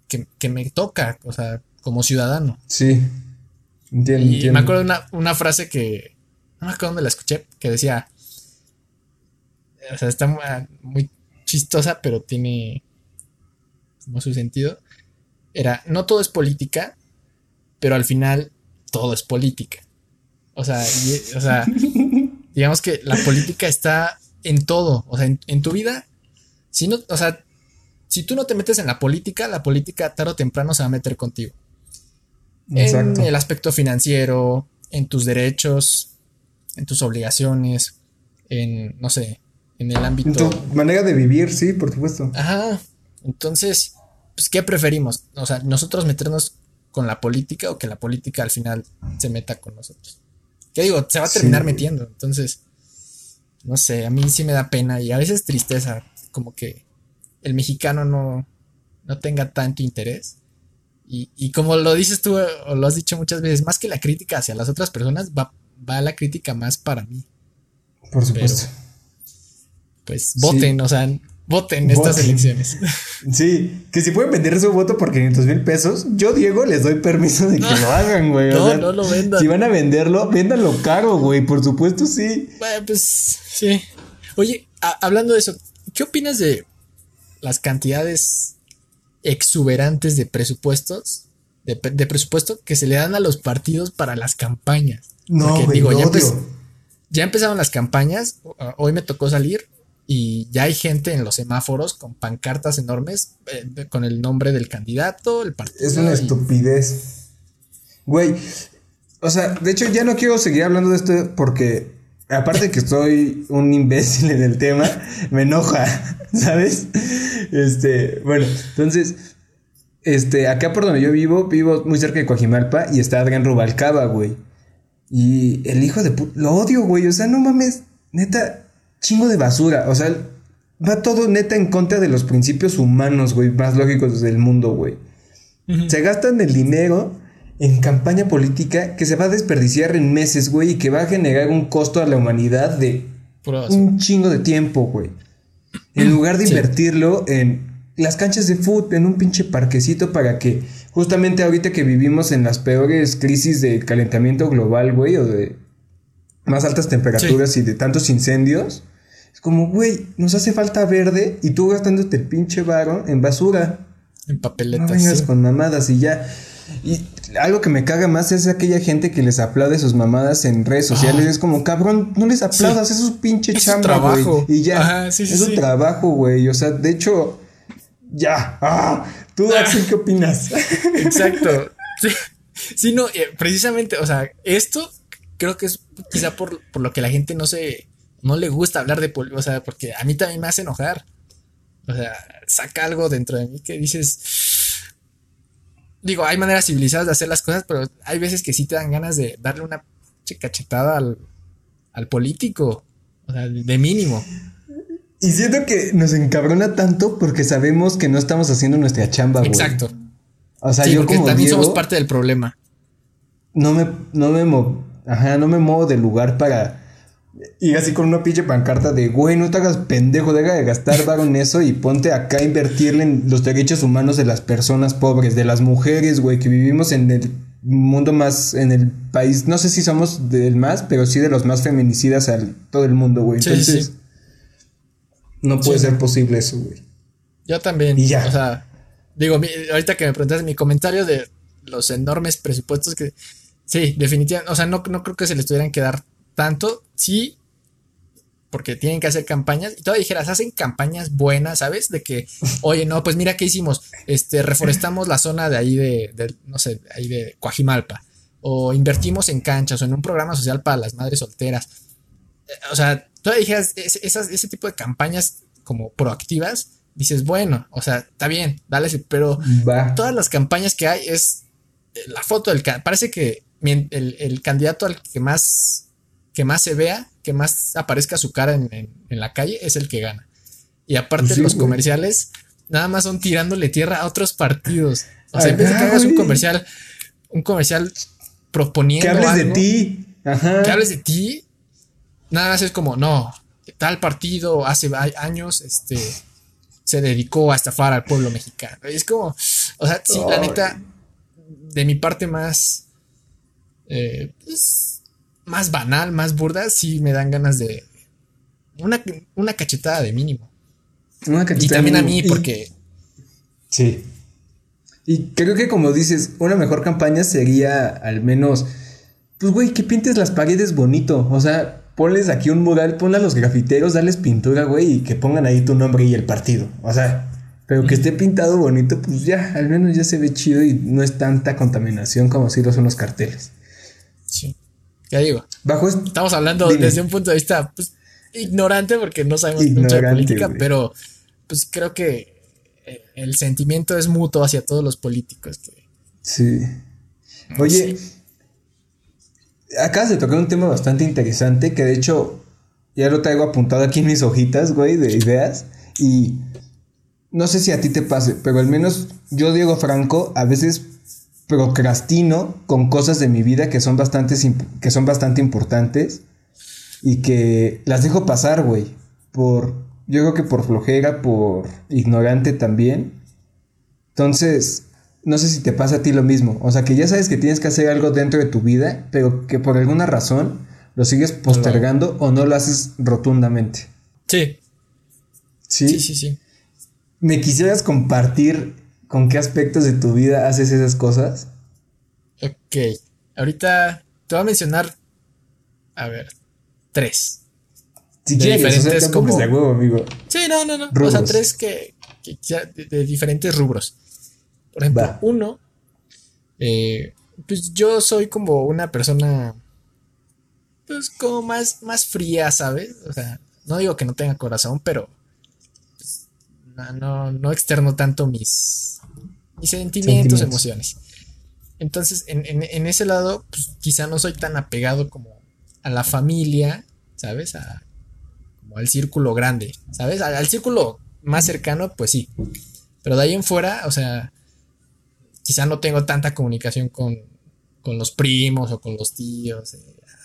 que, me toca, o sea, como ciudadano. Sí. Entiendo, y me acuerdo de una, una, frase que, no me acuerdo dónde la escuché, que decía, o sea, está muy chistosa, pero tiene como su sentido. Era, no todo es política, pero al final todo es política. O sea, o sea digamos que la política está en todo, o sea, en, tu vida, si no, o sea, si tú no te metes en la política, la política tarde o temprano se va a meter contigo. En el aspecto financiero, en tus derechos, en tus obligaciones, en, no sé, en el ámbito... En tu manera de vivir, sí, por supuesto. Ajá. Entonces, pues, ¿qué preferimos? O sea, nosotros meternos con la política o que la política al final se meta con nosotros. ¿Qué digo? Se va a terminar metiendo. Entonces, no sé, a mí sí me da pena y a veces tristeza, como que el mexicano no, no tenga tanto interés. Y, como lo dices tú o lo has dicho muchas veces, más que la crítica hacia las otras personas, va, va la crítica más para mí. Por supuesto. pues voten, o sea, voten estas elecciones. Sí, que si pueden vender su voto por 500 mil pesos, yo, Diego, les doy permiso de que lo hagan, güey. No, no lo vendan. Si van a venderlo, véndanlo caro, güey. Por supuesto, sí. Bueno, pues sí. Oye, hablando de eso, ¿qué opinas de las cantidades exuberantes de presupuestos, de, presupuesto que se le dan a los partidos para las campañas? No, güey, digo, ya, ya empezaron las campañas. Hoy me tocó salir y ya hay gente en los semáforos con pancartas enormes eh, con el nombre del candidato, el partido. Es una estupidez. Güey, o sea, de hecho ya no quiero seguir hablando de esto porque aparte que estoy un imbécil en el tema, me enoja, ¿sabes? Este, bueno, entonces, este, acá por donde yo vivo, vivo muy cerca de Coajimalpa y está Adrián Rubalcaba, güey. Y el hijo de puta, lo odio, güey, o sea, no mames, neta, chingo de basura. O sea, va todo neta en contra de los principios humanos, güey, más lógicos del mundo, güey. Se gastan el dinero en campaña política que se va a desperdiciar en meses, güey, y que va a generar un costo a la humanidad de un chingo de tiempo, güey. En lugar de invertirlo en las canchas de fútbol, en un pinche parquecito para que justamente ahorita que vivimos en las peores crisis de calentamiento global, güey, o de más altas temperaturas y de tantos incendios, es como, güey, nos hace falta verde y tú gastándote el pinche varo en basura. En papeletas. No vengas con mamadas y ya. Y algo que me caga más es aquella gente que les aplaude sus mamadas en redes sociales. Es como, cabrón, no les aplaudas, es su pinche es chamba, güey. Y ya, es su trabajo, güey. O sea, de hecho, ya. Ah, ¿Tú, ah. Axel, qué opinas? Exacto. Sí, no, eh, precisamente, o sea, esto creo que es quizá por, por lo que la gente no se no le gusta hablar de política, o sea, porque a mí también me hace enojar. O sea, saca algo dentro de mí que dices. Digo, hay maneras civilizadas de hacer las cosas, pero hay veces que sí te dan ganas de darle una cachetada al, al político. O sea, de mínimo. Y siento que nos encabrona tanto porque sabemos que no estamos haciendo nuestra chamba, güey. Exacto. O sea, yo como también somos parte del problema. No me, no me, ajá, no me muevo del lugar para y así con una pinche pancarta de, güey, no te hagas pendejo, deja de gastar varo en eso y ponte acá a invertirle en los derechos humanos de las personas pobres, de las mujeres, güey, que vivimos en el mundo más, en el país, no sé si somos del más, pero sí de los más feminicidas al todo el mundo, güey. Entonces, no puede ser posible eso, güey. Yo también. Y ya. O sea, digo, ahorita que me preguntaste mi comentario de los enormes presupuestos que, sí, definitivamente, o sea, no, no creo que se les tuvieran que dar tanto, sí, porque tienen que hacer campañas. Y todavía dijeras, hacen campañas buenas, ¿sabes? De que, oye, no, pues mira qué hicimos. Este, reforestamos la zona de ahí de, no sé, ahí de Coajimalpa. O invertimos en canchas o en un programa social para las madres solteras. Eh, o sea, todavía dijeras, ese tipo de campañas como proactivas, dices, bueno, o sea, está bien, dale, pero todas las campañas que hay es eh, la foto del... Parece que el, el candidato al que más que más se vea, que más aparezca su cara en, la calle, es el que gana. Y aparte los comerciales, nada más son tirándole tierra a otros partidos. O sea, en vez de que hagas un comercial, un comercial proponiendo. Que hables de ti. Que hables de ti. Nada más es como, no, tal partido hace años, este, se dedicó a estafar al pueblo mexicano. Es como, o sea, sí, la neta, de mi parte más, eh, pues, más banal, más burda, sí me dan ganas de una, una cachetada de mínimo. Una cachetada y también a mí, porque... Sí. Y creo que como dices, una mejor campaña sería al menos, pues güey, que pintes las paredes bonito. O sea, ponles aquí un mural, ponle a los grafiteros, dales pintura, güey, y que pongan ahí tu nombre y el partido. O sea, pero que esté pintado bonito, pues ya, al menos ya se ve chido y no es tanta contaminación como si lo son los carteles. Sí. Ya digo. Bajo Estamos hablando desde un punto de vista pues, ignorante porque no sabemos mucho de política, pero pues creo que eh, el sentimiento es mutuo hacia todos los políticos. Sí. Oye, acabas de tocar un tema bastante interesante que de hecho ya lo traigo apuntado aquí en mis hojitas, güey, de ideas. Y no sé si a ti te pase, pero al menos yo, Diego Franco, a veces procrastino con cosas de mi vida que son, que son bastante importantes y que las dejo pasar, güey. Por, yo creo que por flojera, por ignorante también. Entonces, no sé si te pasa a ti lo mismo. O sea, que ya sabes que tienes que hacer algo dentro de tu vida, pero que por alguna razón lo sigues postergando o no lo haces rotundamente. Sí. Sí. Sí, sí, sí. ¿Me quisieras compartir con qué aspectos de tu vida haces esas cosas? Ok. Ahorita te voy a mencionar. A ver. Tres. Si de quieres, diferentes como... de huevo, amigo. Sí, no, no, no. O sea, tres que, de, diferentes rubros. Por ejemplo, uno, eh, pues yo soy como una persona, pues como más, más fría, ¿sabes? O sea, no digo que no tenga corazón, pero pues, no, no, externo tanto mis, mis sentimientos, emociones. Entonces, en, ese lado, pues quizá no soy tan apegado como a la familia, ¿sabes? A, como al círculo grande, ¿sabes? Al, al círculo más cercano, pues sí. Pero de ahí en fuera, o sea, quizá no tengo tanta comunicación con, los primos o con los tíos, eh,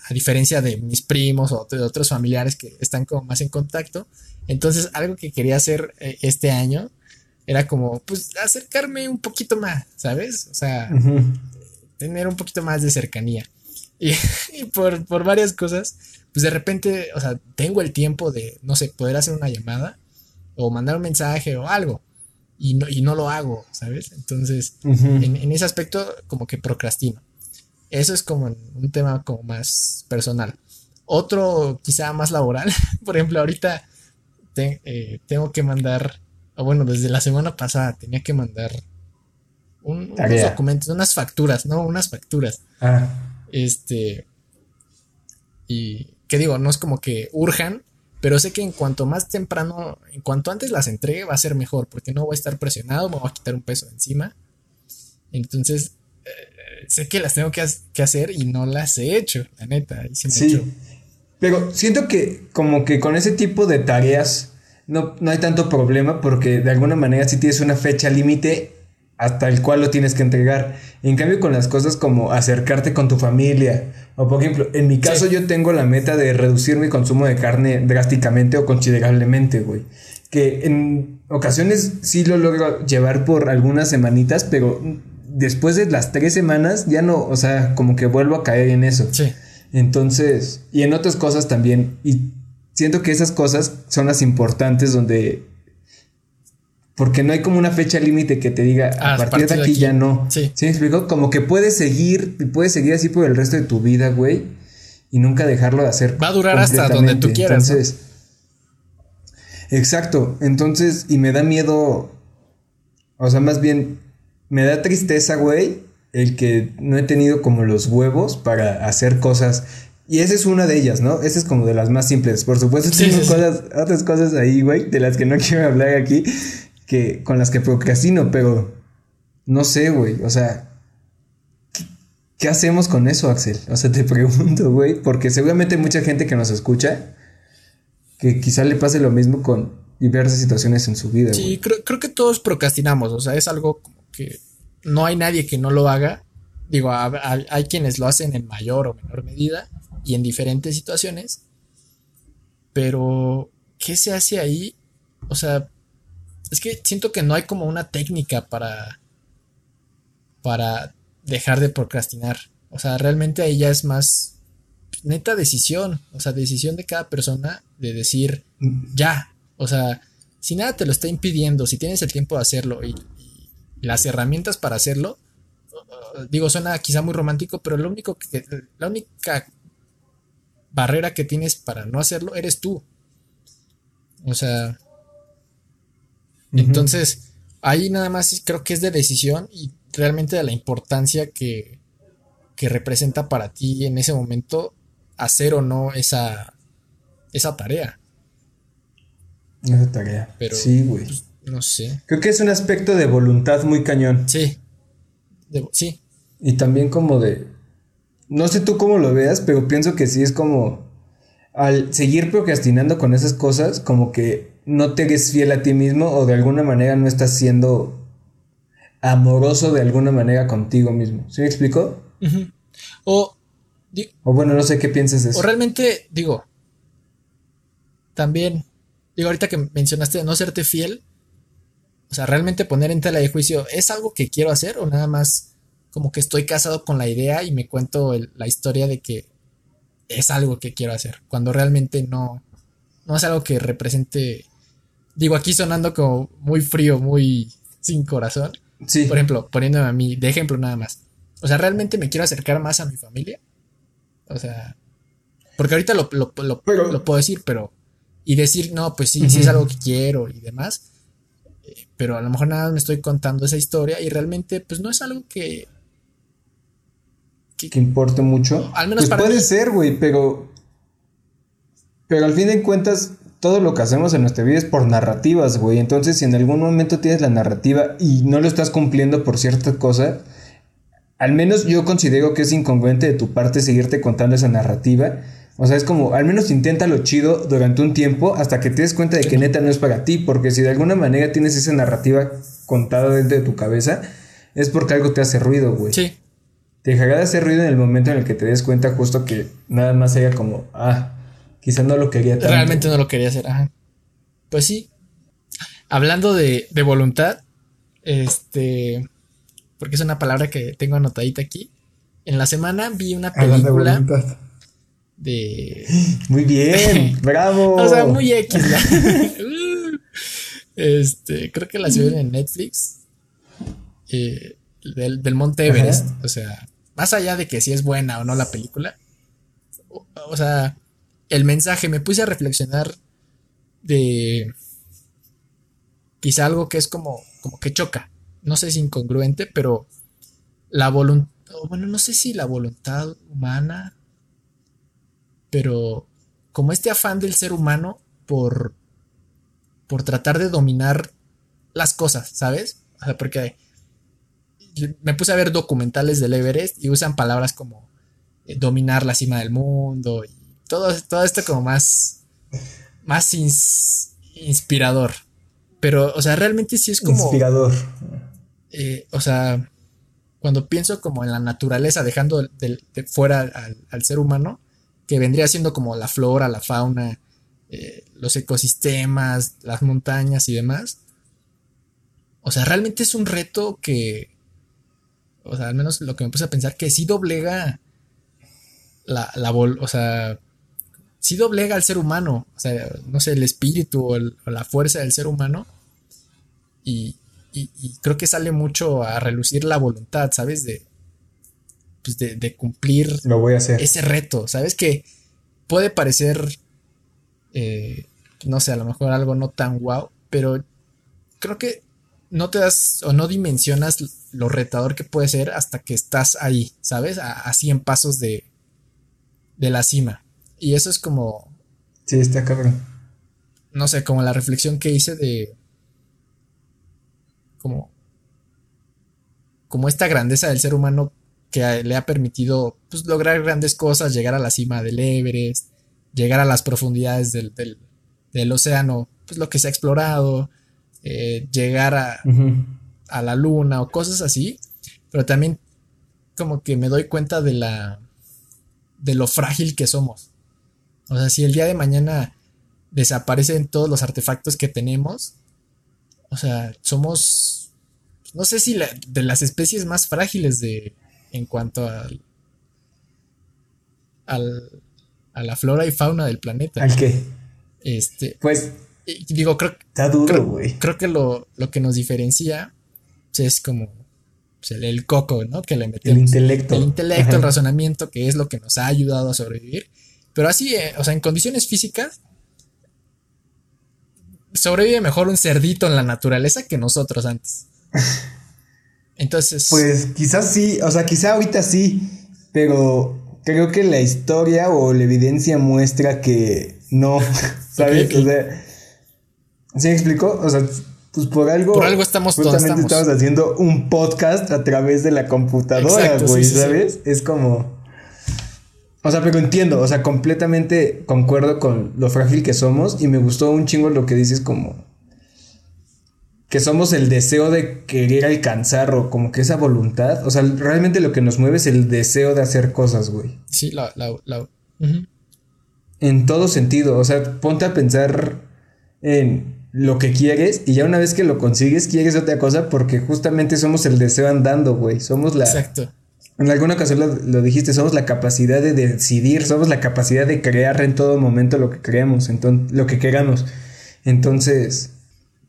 a diferencia de mis primos o de otros familiares que están como más en contacto. Entonces, algo que quería hacer eh, este año era como, pues, acercarme un poquito más, ¿sabes? O sea, tener un poquito más de cercanía. Y, por, por, varias cosas, pues de repente, o sea, tengo el tiempo de, no sé, poder hacer una llamada o mandar un mensaje o algo y no, y no lo hago, ¿sabes? Entonces, en, ese aspecto, como que procrastino. Eso es como un tema como más personal. Otro, quizá más laboral, por ejemplo, ahorita eh, tengo que mandar, o bueno, desde la semana pasada tenía que mandar unos documentos, unas facturas, ¿no? Unas facturas. Ah. Este. Y, ¿qué digo? No es como que urjan, pero sé que en cuanto más temprano, en cuanto antes las entregue, va a ser mejor, porque no voy a estar presionado, me voy a quitar un peso encima. Entonces, eh, sé que las tengo que, hacer y no las he hecho, la neta. sí. Pero siento que como que con ese tipo de tareas no, no hay tanto problema porque de alguna manera si tienes una fecha límite hasta el cual lo tienes que entregar. En cambio, con las cosas como acercarte con tu familia, o por ejemplo, en mi caso yo tengo la meta de reducir mi consumo de carne drásticamente o considerablemente, güey. Que en ocasiones sí lo logro llevar por algunas semanitas, pero después de las tres semanas ya no, o sea, como que vuelvo a caer en eso. Sí. Entonces, y en otras cosas también. Y siento que esas cosas son las importantes donde porque no hay como una fecha límite que te diga a, ah, partir, de aquí, ya no. Sí. ¿Sí me explico? Como que puedes seguir, puedes seguir así por el resto de tu vida, güey. Y nunca dejarlo de hacer. Va a durar hasta donde tú quieras. Entonces. Exacto. Entonces, y me da miedo. O sea, más bien, me da tristeza, güey, el que no he tenido como los huevos para hacer cosas. Y esa es una de ellas, ¿no? Esa es como de las más simples. Por supuesto, tengo cosas, otras cosas ahí, güey, de las que no quiero hablar aquí que, con las que procrastino, pero no sé, güey, o sea, ¿qué, hacemos con eso, Axel? O sea, te pregunto, güey, porque seguramente hay mucha gente que nos escucha que quizá le pase lo mismo con diversas situaciones en su vida. Sí, creo, creo, que todos procrastinamos, o sea, es algo que no hay nadie que no lo haga. Digo, hay quienes lo hacen en mayor o menor medida y en diferentes situaciones, Pero, ¿qué se hace ahí? O sea, es que siento que no hay como una técnica para, para dejar de procrastinar. O sea, realmente ahí ya es más neta decisión, o sea, decisión de cada persona de decir ya, o sea, si nada te lo está impidiendo, si tienes el tiempo de hacerlo y, las herramientas para hacerlo, digo, suena quizá muy romántico, pero lo único que, la única barrera que tienes para no hacerlo eres tú. O sea, entonces, ahí nada más creo que es de decisión y realmente de la importancia que, que representa para ti en ese momento hacer o no esa, esa tarea. Esa tarea. Pero, sí, güey. Pues, no sé. Creo que es un aspecto de voluntad muy cañón. Sí. sí. Y también como de... No sé tú cómo lo veas, pero pienso que sí es como... Al seguir procrastinando con esas cosas, como que no te eres fiel a ti mismo o de alguna manera no estás siendo amoroso de alguna manera contigo mismo. ¿Sí me explico? O o bueno, no sé qué piensas de eso. O realmente, digo, también, digo, ahorita que mencionaste de no serte fiel, o sea, realmente poner en tela de juicio, ¿es algo que quiero hacer o nada más como que estoy casado con la idea y me cuento la historia de que es algo que quiero hacer, cuando realmente no, no es algo que represente, digo, aquí sonando como muy frío, muy sin corazón. Sí. Por ejemplo, poniéndome a mí de ejemplo nada más. O sea, realmente me quiero acercar más a mi familia. O sea, porque ahorita lo, lo, puedo decir, pero... Y decir, no, pues sí, sí es algo que quiero y demás. Eh, pero a lo mejor nada me estoy contando esa historia y realmente pues no es algo que... Que, importe mucho. Al menos pues puede ser, güey, pero... Pero al fin de cuentas, todo lo que hacemos en nuestra vida es por narrativas, güey. Entonces, si en algún momento tienes la narrativa y no lo estás cumpliendo por cierta cosa, al menos yo considero que es incongruente de tu parte seguirte contando esa narrativa. O sea, es como, al menos inténtalo chido durante un tiempo hasta que te des cuenta de que neta no es para ti, porque si de alguna manera tienes esa narrativa contada dentro de tu cabeza, es porque algo te hace ruido, güey. Sí. Te dejará de hacer ruido en el momento en el que te des cuenta justo que nada más sea como, ah, quizás no lo quería tanto. Realmente no lo quería hacer, ajá. Pues sí. Hablando de, de voluntad, este porque es una palabra que tengo anotadita aquí. En la semana vi una película de... Muy bien, bravo. o sea, muy X. este, creo que la subieron en Netflix. Eh, del, del, Monte Everest. O sea, más allá de que si es buena o no la película. O, sea, el mensaje, me puse a reflexionar de quizá algo que es como, como que choca no sé si incongruente, pero la voluntad, bueno, no sé si la voluntad humana, pero como este afán del ser humano por, por tratar de dominar las cosas, ¿sabes? O sea, porque me puse a ver documentales del Everest y usan palabras como eh, dominar la cima del mundo y todo, todo esto como más, más inspirador. Pero, o sea, realmente sí es como... Inspirador. Eh, o sea, cuando pienso como en la naturaleza, dejando de, fuera al, ser humano, que vendría siendo como la flora, la fauna, eh, los ecosistemas, las montañas y demás. O sea, realmente es un reto que, o sea, al menos lo que me puse a pensar, que sí doblega la, la o sea, sí doblega al ser humano, o sea, no sé, el espíritu o la fuerza del ser humano. Y, y, creo que sale mucho a relucir la voluntad, ¿sabes? De, pues de, cumplir Lo voy a hacer. ese reto, ¿sabes? Que puede parecer, eh, no sé, a lo mejor algo no tan guau, pero creo que no te das o no dimensionas lo retador que puede ser hasta que estás ahí, ¿sabes? A, a 100 pasos de, de la cima. Y eso es como... Sí, está cabrón. No sé, como la reflexión que hice de como, como esta grandeza del ser humano que le ha permitido pues, lograr grandes cosas, llegar a la cima del Everest, llegar a las profundidades del, del, océano, pues lo que se ha explorado, eh, llegar a, a, la luna o cosas así, pero también como que me doy cuenta de la de lo frágil que somos. O sea, si el día de mañana desaparecen todos los artefactos que tenemos. O sea, somos, no sé si de las especies más frágiles de, en cuanto al, al, a la flora y fauna del planeta. ¿Al qué? Este, pues, digo, creo, está duro. Creo, que lo, lo, que nos diferencia pues, es como pues, el, coco, ¿no? Que le metemos. El intelecto. El intelecto, el razonamiento, que es lo que nos ha ayudado a sobrevivir. Pero así, eh, o sea, en condiciones físicas, sobrevive mejor un cerdito en la naturaleza que nosotros antes. Entonces. Pues quizás sí, o sea, quizá ahorita sí, pero creo que la historia o la evidencia muestra que no, ¿sabes? O sea, ¿sí me explico? O sea, pues por algo. Por algo estamos todos. estamos. haciendo un podcast a través de la computadora, güey, ¿sabes? Es como. O sea, pero entiendo, o sea, completamente concuerdo con lo frágil que somos y me gustó un chingo lo que dices como que somos el deseo de querer alcanzar o como que esa voluntad, o sea, realmente lo que nos mueve es el deseo de hacer cosas, güey. Sí, la, la, la En todo sentido, o sea, ponte a pensar en lo que quieres y ya una vez que lo consigues quieres otra cosa porque justamente somos el deseo andando, güey, somos la... Exacto. En alguna ocasión lo, dijiste, somos la capacidad de decidir, somos la capacidad de crear en todo momento lo que creamos, entonces, lo que queramos. Entonces,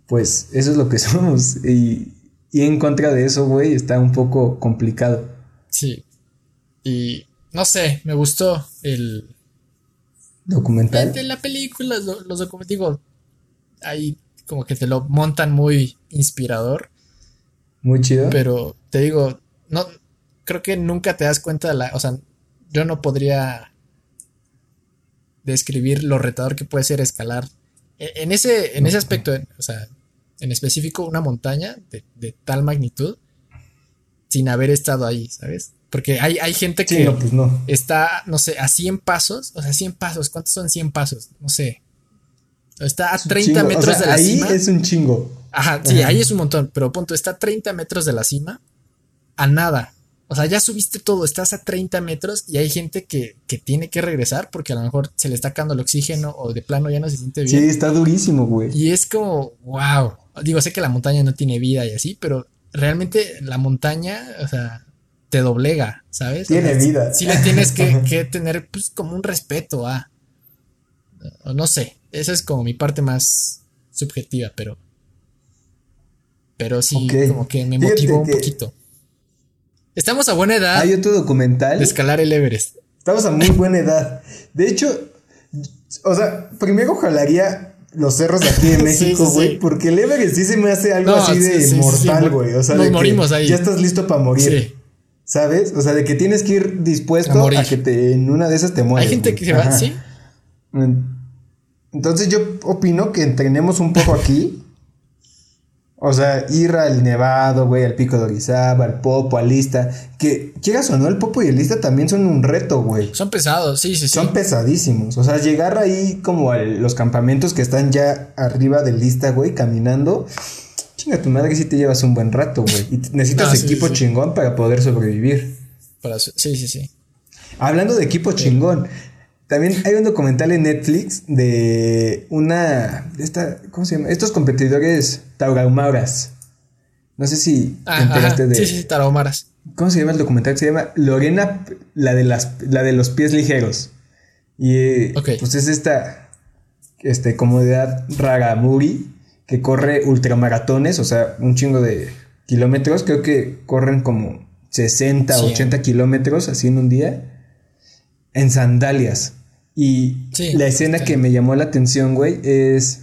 pues eso es lo que somos. Y, y en contra de eso, güey, está un poco complicado. Sí. Y no sé, me gustó el... ¿Documental? De la película, los, documentales, ahí como que te lo montan muy inspirador. Muy chido. Pero te digo, no, creo que nunca te das cuenta de la. O sea, yo no podría describir lo retador que puede ser escalar. E, en ese, en ese aspecto, o sea, en específico, una montaña de, tal magnitud sin haber estado ahí, ¿sabes? Porque hay, hay gente que pues no. está, no sé, a 100 pasos, o sea, 100 pasos, ¿cuántos son 100 pasos? No sé. Está a 30 metros de la ahí cima. Ahí es un chingo. Ajá, sí, ahí es un montón, pero punto, está a 30 metros de la cima, a nada. O sea, ya subiste todo, estás a 30 metros y hay gente que, tiene que regresar porque a lo mejor se le está acabando el oxígeno o de plano ya no se siente bien. Sí, está durísimo, güey. Y es como, wow. Digo, sé que la montaña no tiene vida y así, pero realmente la montaña, o sea, te doblega, ¿sabes? Tiene vida. Sí le tienes que, tener, pues, como un respeto a. No sé, esa es como mi parte más subjetiva, pero. Pero sí, como que me motivó un poquito. Estamos a buena edad. Hay otro documental. De escalar el Everest. Estamos a muy buena edad. De hecho, o sea, primero jalaría los cerros de aquí en México, güey, porque el Everest sí se me hace algo así de mortal, güey. O sea, nos morimos ahí. Ya estás listo para morir. ¿Sabes? O sea, de que tienes que ir dispuesto a, que te, en una de esas te mueras. Hay gente que se va, sí. Entonces yo opino que entrenemos un poco aquí o sea, ir al Nevado, güey, al Pico de Orizaba, al Popo, al Lista. Que quieras o no, el Popo y el Lista también son un reto, güey. Son pesados, sí, sí, sí. Son pesadísimos. O sea, llegar ahí como a los campamentos que están ya arriba del Lista, güey, caminando. Chinga tu madre si te llevas un buen rato, güey. Y necesitas equipo chingón para poder sobrevivir. sí, sí, sí. Hablando de equipo chingón, también hay un documental en Netflix de una. esta, ¿Cómo se llama? Estos competidores tauromaras. No sé si te enteraste de. Sí, sí, tauromaras. ¿Cómo se llama el documental? Se llama Lorena, la de, las, la de los pies ligeros. Y eh, pues es esta este, comodidad Ragamuri que corre ultramaratones, o sea, un chingo de kilómetros. Creo que corren como 60, 80 kilómetros así en un día. En sandalias. Y la escena que me llamó la atención, güey, es.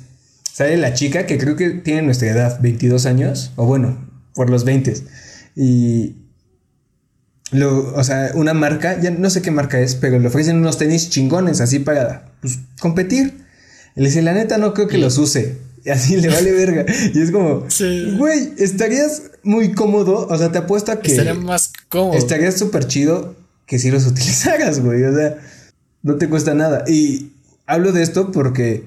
Sale la chica que creo que tiene nuestra edad, 22 años, o bueno, por los 20. Y. Lo, o sea, una marca, ya no sé qué marca es, pero le ofrecen unos tenis chingones así para pues, competir. Le dice, la neta, no creo que los use. Y así le vale verga. Y es como, güey, estarías muy cómodo. O sea, te apuesto a que. Estaría más cómodo. Estarías súper chido que si los utilizaras, güey. O sea, no te cuesta nada. Y hablo de esto porque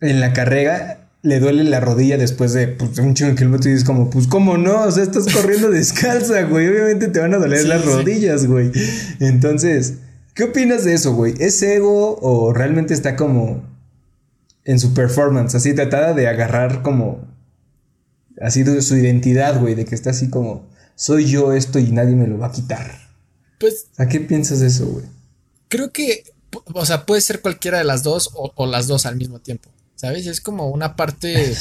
en la carrera le duele la rodilla después de pues, un chingo de kilómetros y es como, pues, ¿cómo no? O sea, estás corriendo descalza, güey. Obviamente te van a doler las rodillas, güey. Entonces, ¿qué opinas de eso, güey? ¿Es ego o realmente está como en su performance, así tratada de agarrar como así de su identidad, güey, de que está así como soy yo esto y nadie me lo va a quitar. Pues. ¿A qué piensas de eso, güey? Creo que, o sea, puede ser cualquiera de las dos o, las dos al mismo tiempo, ¿sabes? Es como una parte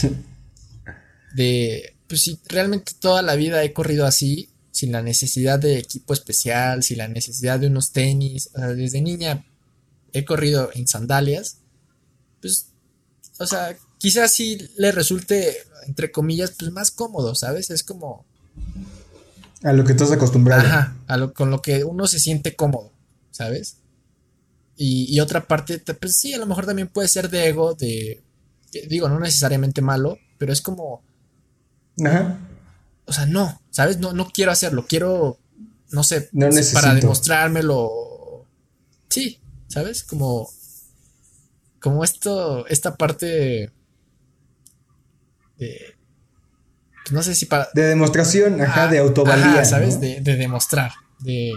de, pues si realmente toda la vida he corrido así, sin la necesidad de equipo especial, sin la necesidad de unos tenis, o sea, desde niña he corrido en sandalias, pues, o sea, quizás sí le resulte, entre comillas, pues más cómodo, ¿sabes? Es como... A lo que estás acostumbrado. Ajá, a lo, con lo que uno se siente cómodo, ¿sabes? Y, otra parte, pues sí, a lo mejor también puede ser de ego, de, digo, no necesariamente malo, pero es como... Ajá. O sea, no, ¿sabes? No, no quiero hacerlo, quiero, no sé, para demostrármelo. Sí, ¿sabes? Como, como esto, esta parte de, pues no sé si para... De demostración, ajá, de autovalía. ¿sabes? De, de, demostrar, de...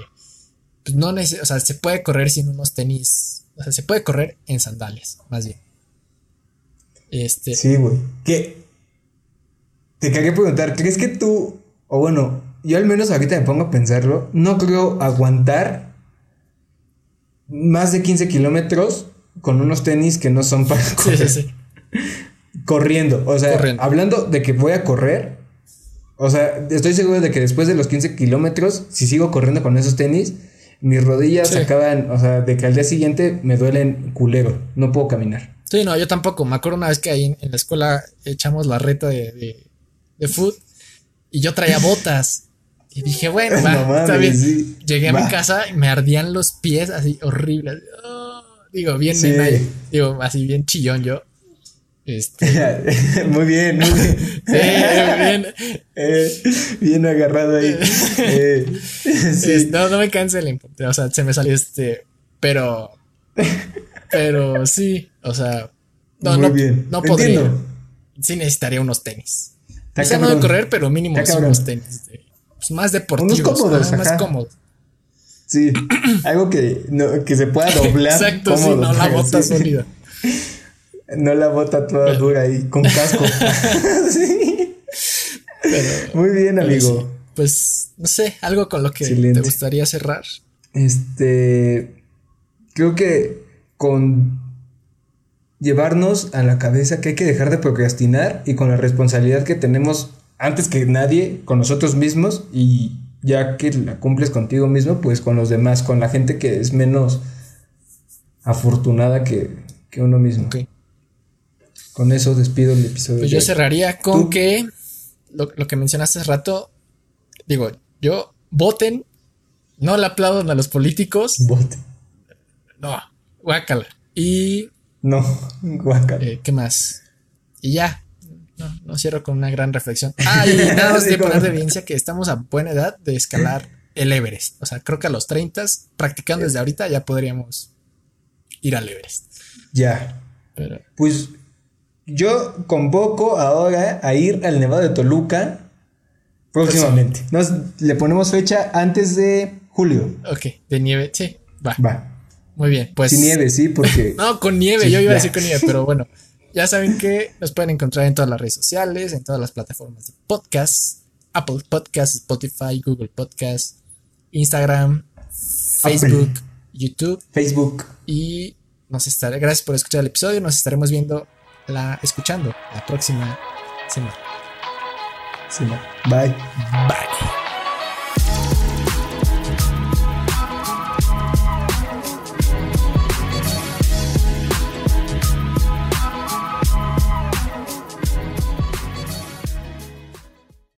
Pues no o sea, se puede correr sin unos tenis, o sea, se puede correr en sandalias, más bien. Este... Sí, güey. ¿Qué? Te quería preguntar, ¿crees que tú, o bueno, yo al menos ahorita me pongo a pensarlo, no creo aguantar más de 15 kilómetros con unos tenis que no son para correr. Sí, sí, Corriendo, o sea, hablando de que voy a correr, o sea, estoy seguro de que después de los 15 kilómetros, si sigo corriendo con esos tenis, mis rodillas acaban, o sea, de que al día siguiente me duelen culero, no puedo caminar. Sí, no, yo tampoco. Me acuerdo una vez que ahí en, la escuela echamos la reta de de food y yo traía botas. Y dije, bueno, está bien. Llegué a mi casa y me ardían los pies así horribles. Oh, digo, bien, digo, así bien chillón yo. Este. muy bien, muy bien. sí, bien. Eh, bien agarrado ahí. Eh, sí. no, no me canse el O sea, se me salió este. Pero. Pero sí. O sea. No, muy no, bien. no podría. Sí necesitaría unos tenis. Quizá no de correr, pero mínimo unos tenis. pues más deportivos. Unos cómodos, más cómodos. Sí, algo que, no, que se pueda doblar. Exacto, sí, no la bota sólida. No la bota toda dura ahí, con casco. sí. Muy bien, amigo. Pues, no sé, algo con lo que te gustaría cerrar. Este. Creo que con llevarnos a la cabeza que hay que dejar de procrastinar y con la responsabilidad que tenemos antes que nadie con nosotros mismos y ya que la cumples contigo mismo, pues con los demás, con la gente que es menos afortunada que, uno mismo. Con eso despido el episodio. Pues yo cerraría con que lo, que mencionaste hace rato, digo, yo voten, no le aplaudan a los políticos. Voten. No, guácala. Y no, guacal. Eh, ¿Qué más? Y ya. No, no cierro con una gran reflexión. Ah, y nada más de poner de evidencia que estamos a buena edad de escalar el Everest. O sea, creo que a los 30, practicando desde ahorita, ya podríamos ir al Everest. Ya. Pues yo convoco ahora a ir al Nevado de Toluca próximamente. Nos, le ponemos fecha antes de julio. Ok, de nieve, sí, va. Va. Muy bien, pues. Sin nieve, sí, porque. no, con nieve, yo iba a decir con nieve, pero bueno. Ya saben que nos pueden encontrar en todas las redes sociales, en todas las plataformas de podcast: Apple Podcast, Spotify, Google Podcast, Instagram, Facebook, YouTube. Facebook. Y nos estaré. Gracias por escuchar el episodio. Nos estaremos viendo la. escuchando la próxima semana. Semana. Bye. Bye.